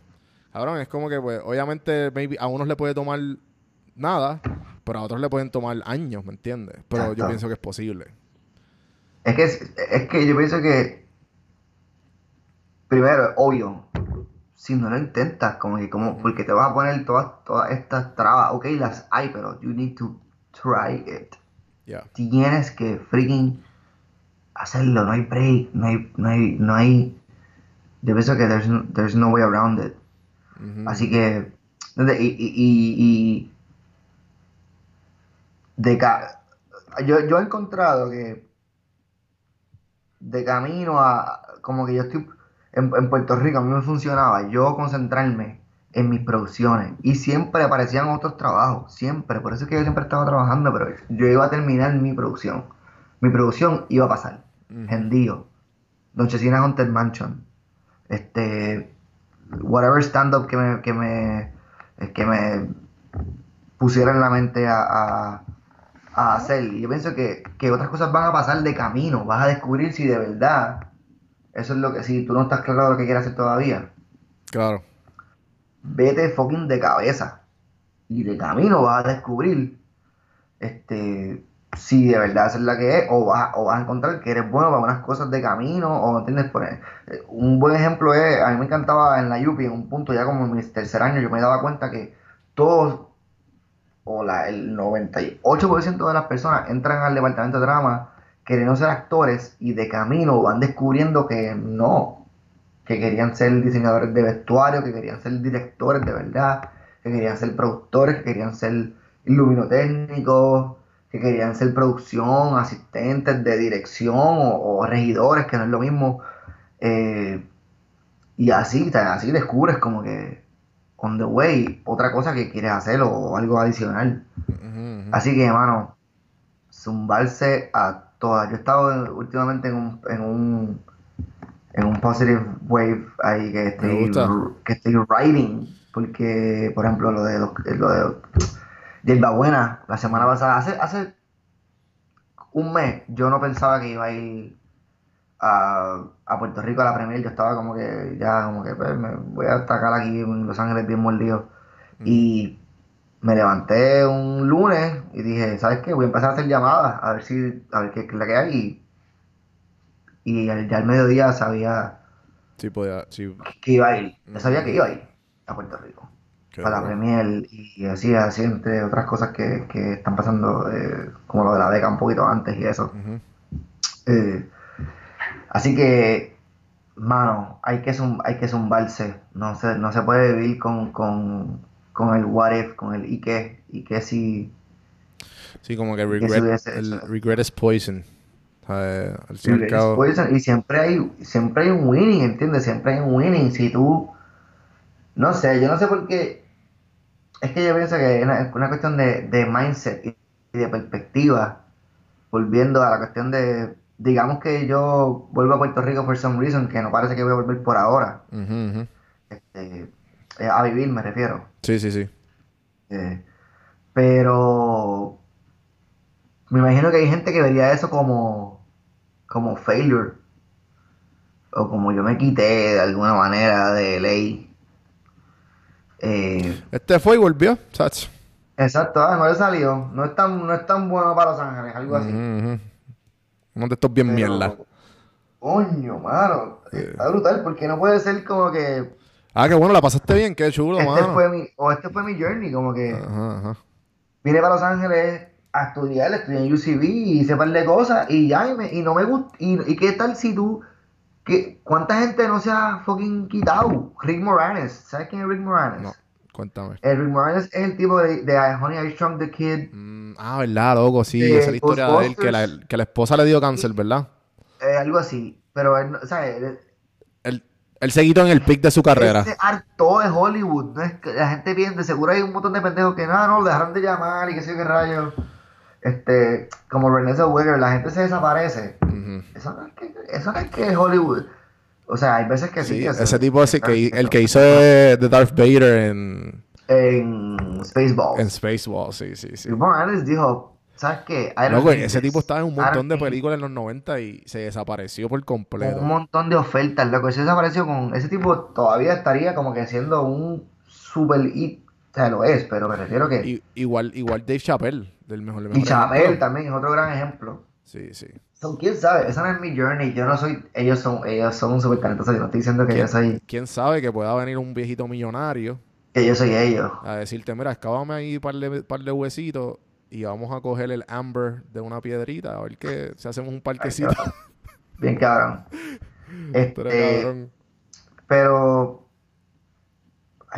S1: Cabrón, es como que, pues, obviamente, maybe a unos le puede tomar nada, pero a otros le pueden tomar años, ¿me entiendes? Pero yo pienso que es posible.
S2: Es que, es, es que yo pienso que, primero, obvio, si no lo intentas, como que, como, porque te vas a poner todas, todas estas trabas, ok, las hay, pero you need to try it.
S1: Ya.
S2: Tienes que freaking hacerlo, no hay break, no hay, no hay, no hay, yo pienso que there's no, there's no way around it. Así que, y, y, y, y de ca- yo, yo he encontrado que de camino a, como que yo estoy en, en Puerto Rico, a mí me funcionaba yo concentrarme en mis producciones y siempre aparecían otros trabajos, siempre, por eso es que yo siempre estaba trabajando, pero yo iba a terminar mi producción, mi producción iba a pasar. Gendío, Don Chesina Haunted Mansion, este, whatever stand-up que me, que me, que me pusiera en la mente a, a- a hacer. Y yo pienso que, que otras cosas van a pasar de camino, vas a descubrir si de verdad eso es lo que, si tú no estás claro de lo que quieres hacer todavía,
S1: Claro.
S2: vete fucking de cabeza. Y de camino vas a descubrir este si de verdad es la que es, o vas, o vas a encontrar que eres bueno para unas cosas de camino, o entiendes por eh, un buen ejemplo es, a mí me encantaba en la Yupi, en un punto ya como en mi tercer año, yo me daba cuenta que todos o la, el 98% de las personas entran al departamento de drama queriendo ser actores y de camino van descubriendo que no, que querían ser diseñadores de vestuario, que querían ser directores de verdad, que querían ser productores, que querían ser iluminotécnicos, que querían ser producción, asistentes de dirección o, regidores, que no es lo mismo. Eh, y así, así descubres como que on the way otra cosa que quieres hacer o algo adicional. Así que, hermano, zumbarse a todas. Yo he estado últimamente en un, en un en un positive wave ahí que estoy, que estoy writing. Porque, por ejemplo, lo de, lo, de Buena, la semana pasada, hace, hace un mes, yo no pensaba que iba a ir a, a Puerto Rico a la Premier. Yo estaba como que, ya, como que, pues, me voy a atacar aquí en Los Ángeles bien mordido. Mm. Y me levanté un lunes y dije, ¿sabes qué? Voy a empezar a hacer llamadas, a ver si, a ver qué es la que hay. Y y ya al mediodía sabía
S1: sí, podía, sí.
S2: que iba a ir. Ya sabía que iba a ir a Puerto Rico. Para la Premier y así, así, entre otras cosas que, que están pasando, eh, como lo de la beca un poquito antes y eso. Eh, así que, mano, hay que, hay que zumbarse. No se, no se puede vivir con, con, con el what if, con el y qué, y qué si...
S1: Sí, como que regret, el regret is poison
S2: y siempre hay, siempre hay un winning, ¿entiendes? Siempre hay un winning. Si tú, no sé, yo no sé por qué, es que yo pienso que es una, cuestión de, mindset y de perspectiva, volviendo a la cuestión de, digamos que yo vuelvo a Puerto Rico por some reason, que no parece que voy a volver por ahora. Este, eh, a vivir me refiero.
S1: Sí, sí, sí.
S2: Eh, pero me imagino que hay gente que vería eso como como failure. O como yo me quité de alguna manera de ley.
S1: Eh, este fue y volvió, ¿sabes?
S2: Exacto, ah, no le salió. No es tan, no es tan bueno para Los Ángeles, algo así.
S1: Uno de estos bien mierda.
S2: Coño, mano. Está brutal, porque no puede ser como que.
S1: Ah, qué bueno, la pasaste bien, qué chulo,
S2: este Fue mi, o este fue mi journey, como que. Ajá, ajá. Vine para Los Ángeles a estudiar, estudié en UCB y hice par de cosas y ya, y, no me gusta. Y, qué tal si tú, que, ¿cuánta gente no se ha fucking quitado? Rick Moranes, ¿sabes quién es Rick Moranes? No,
S1: cuéntame.
S2: El Rick Moranes es el tipo de, de Honey I Shrunk the Kid.
S1: Mm, ah, verdad, loco, sí, esa es la historia de él, que la, que la esposa le dio cáncer, ¿verdad?
S2: Eh, algo así, pero él, ¿sabes?
S1: Él, él se quitó en el pic de su carrera. Él
S2: se hartó de Hollywood. No es que la gente piensa, seguro hay un montón de pendejos que nada, no, lo dejaron de llamar y qué sé qué rayos este, como René Zellweger, la gente se desaparece. eso, no es que, eso no es que Hollywood. O sea, hay veces que sí.
S1: ese tipo, así, que, el que hizo de, Darth Vader en...
S2: En Spaceballs.
S1: En Spaceballs, sí, sí, sí.
S2: Y dijo, ¿sabes qué?
S1: No, güey, ese tipo estaba en un montón de películas en los 90 y se desapareció por completo.
S2: Un montón de ofertas, loco. Se desapareció con... Ese tipo todavía estaría como que siendo un super hit. O sea, lo es, pero me refiero que...
S1: igual, igual Dave Chappelle del mejor,
S2: Y Chapel también es otro gran ejemplo.
S1: Sí, sí.
S2: ¿Quién sabe? Esa no es mi journey. Yo no soy... Ellos son, ellos son súper talentosos. Yo no estoy diciendo que yo soy...
S1: ¿Quién sabe que pueda venir un viejito millonario?
S2: Que yo soy ellos.
S1: A decirte, mira, excavame ahí un par de, par de huesitos y vamos a coger el amber de una piedrita a ver que si hacemos un parquecito.
S2: Bien cabrón. este, Pero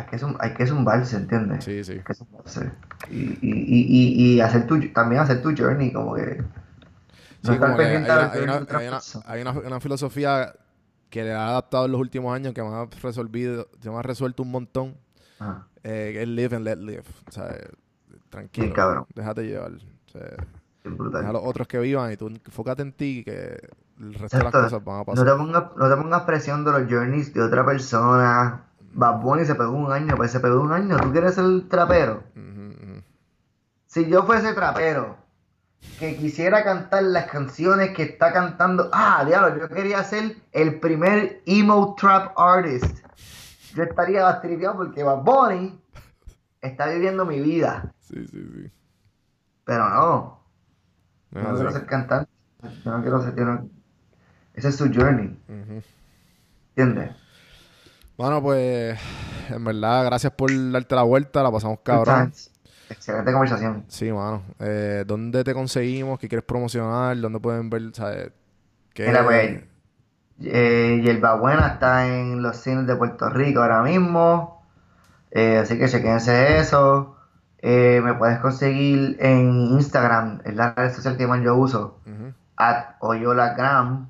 S2: hay que, hay que zumbarse, ¿entiendes?
S1: Sí, sí.
S2: Hay que zumbarse. Y, y, y, y, hacer tu, también hacer tu journey, como que...
S1: No estar pendiente hay, una, hay, una, hay una, una, filosofía que le ha adaptado en los últimos años que me ha resolvido, me ha resuelto un montón. Eh, es live and let live. O sea, tranquilo. cabrón. Déjate llevar. O sea, Deja a los otros que vivan y tú enfócate en ti que el resto de las cosas van a pasar.
S2: No te, pongas, no te pongas presión de los journeys de otra persona. Bad Bunny se pegó un año, pues se pegó un año. ¿Tú quieres ser el trapero? Si yo fuese trapero, que quisiera cantar las canciones que está cantando. Ah, diablo, yo quería ser el primer emo trap artist. Yo estaría bastripeado porque Bad Bunny está viviendo mi vida.
S1: Sí, sí, sí.
S2: Pero no. No, quiero ser cantante. No quiero ser. Ese es su journey. ¿Entiendes?
S1: Bueno, pues, en verdad, gracias por darte la vuelta, la pasamos cabrón.
S2: excelente conversación.
S1: Sí, mano. Eh, ¿Dónde te conseguimos? ¿Qué quieres promocionar? ¿Dónde pueden ver? ¿sabes? ¿Qué-
S2: Mira, pues, eh, Yerba Buena está en los cines de Puerto Rico ahora mismo. Eh, así que chequense eso. Eh, me puedes conseguir en Instagram, es la red social que más yo uso. At Oyolagram. At Oyolagram,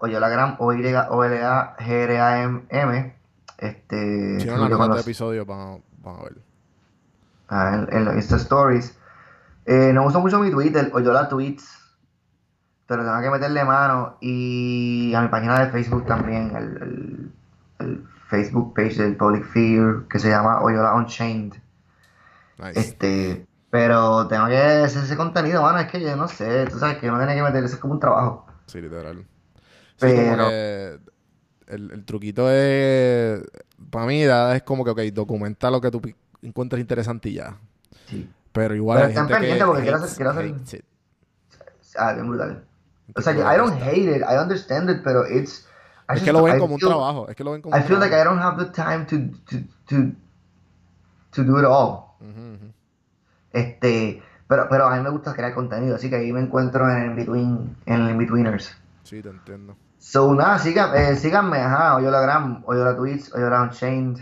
S2: o y o l a g r a m m Este,
S1: Si no, de
S2: los-
S1: episodio van, van a ver.
S2: ah, en, en los Insta Stories. Eh, no uso mucho mi Twitter, Oyola Tweets. Pero tengo que meterle mano. Y a mi página de Facebook también, el, el- el Facebook page del Public Fear, que se llama Oyola Unchained.
S1: Nice.
S2: Este, pero tengo que hacer ese contenido, mano. Es que yo no sé, tú sabes que uno tiene que meter, eso es como un trabajo.
S1: Sí, literal. Sí,
S2: Pero-
S1: que el, el truquito es, para mí, es como que, ok, documenta lo que tú encuentres interesante y ya.
S2: Sí.
S1: Pero igual
S2: Pero
S1: hay gente que
S2: pendientes porque quiero hacer- quiero hacer-. Ah, bien brutal. O sea, I don't hate it, I understand it, pero it's. I
S1: Es
S2: just-
S1: que lo ven
S2: I
S1: como un
S2: feel-
S1: trabajo. Es que lo ven como
S2: I
S1: un
S2: feel like I don't have the time to, to, to, to do it all.
S1: Ujú, ujú.
S2: Este, pero, pero a mí me gusta crear contenido, así que ahí me encuentro en el in-between, en el in-betweeners.
S1: Sí, te entiendo.
S2: So, nada, sigan, eh, síganme, ajá, Oyola Gram, Oyola Tweets, Oyola Unchained.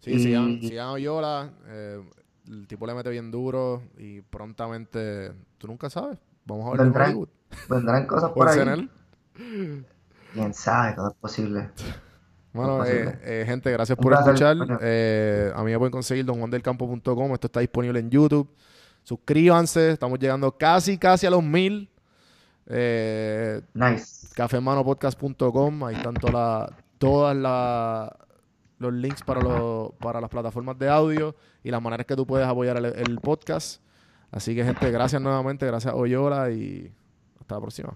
S1: Sí,
S2: Y-
S1: sigan, sigan Oyola. eh, el tipo le mete bien duro y prontamente, tú nunca sabes. Vamos a ver en
S2: Vendrán,
S1: Hollywood.
S2: vendrán cosas por ahí. Quién sabe, todo es posible.
S1: Bueno, eh, eh, gente, gracias por
S2: placer,
S1: escuchar. Eh, a mí me pueden conseguir donjuandelcampo.com. Esto está disponible en YouTube. Suscríbanse. Estamos llegando casi, casi a los mil. Eh,
S2: Nice.
S1: cafemanopodcast.com. Ahí están todas la- todas la- los links para, los- para las plataformas de audio y las maneras que tú puedes apoyar el, podcast. Así que, gente, gracias nuevamente. Gracias, Oyola. Y hasta la próxima.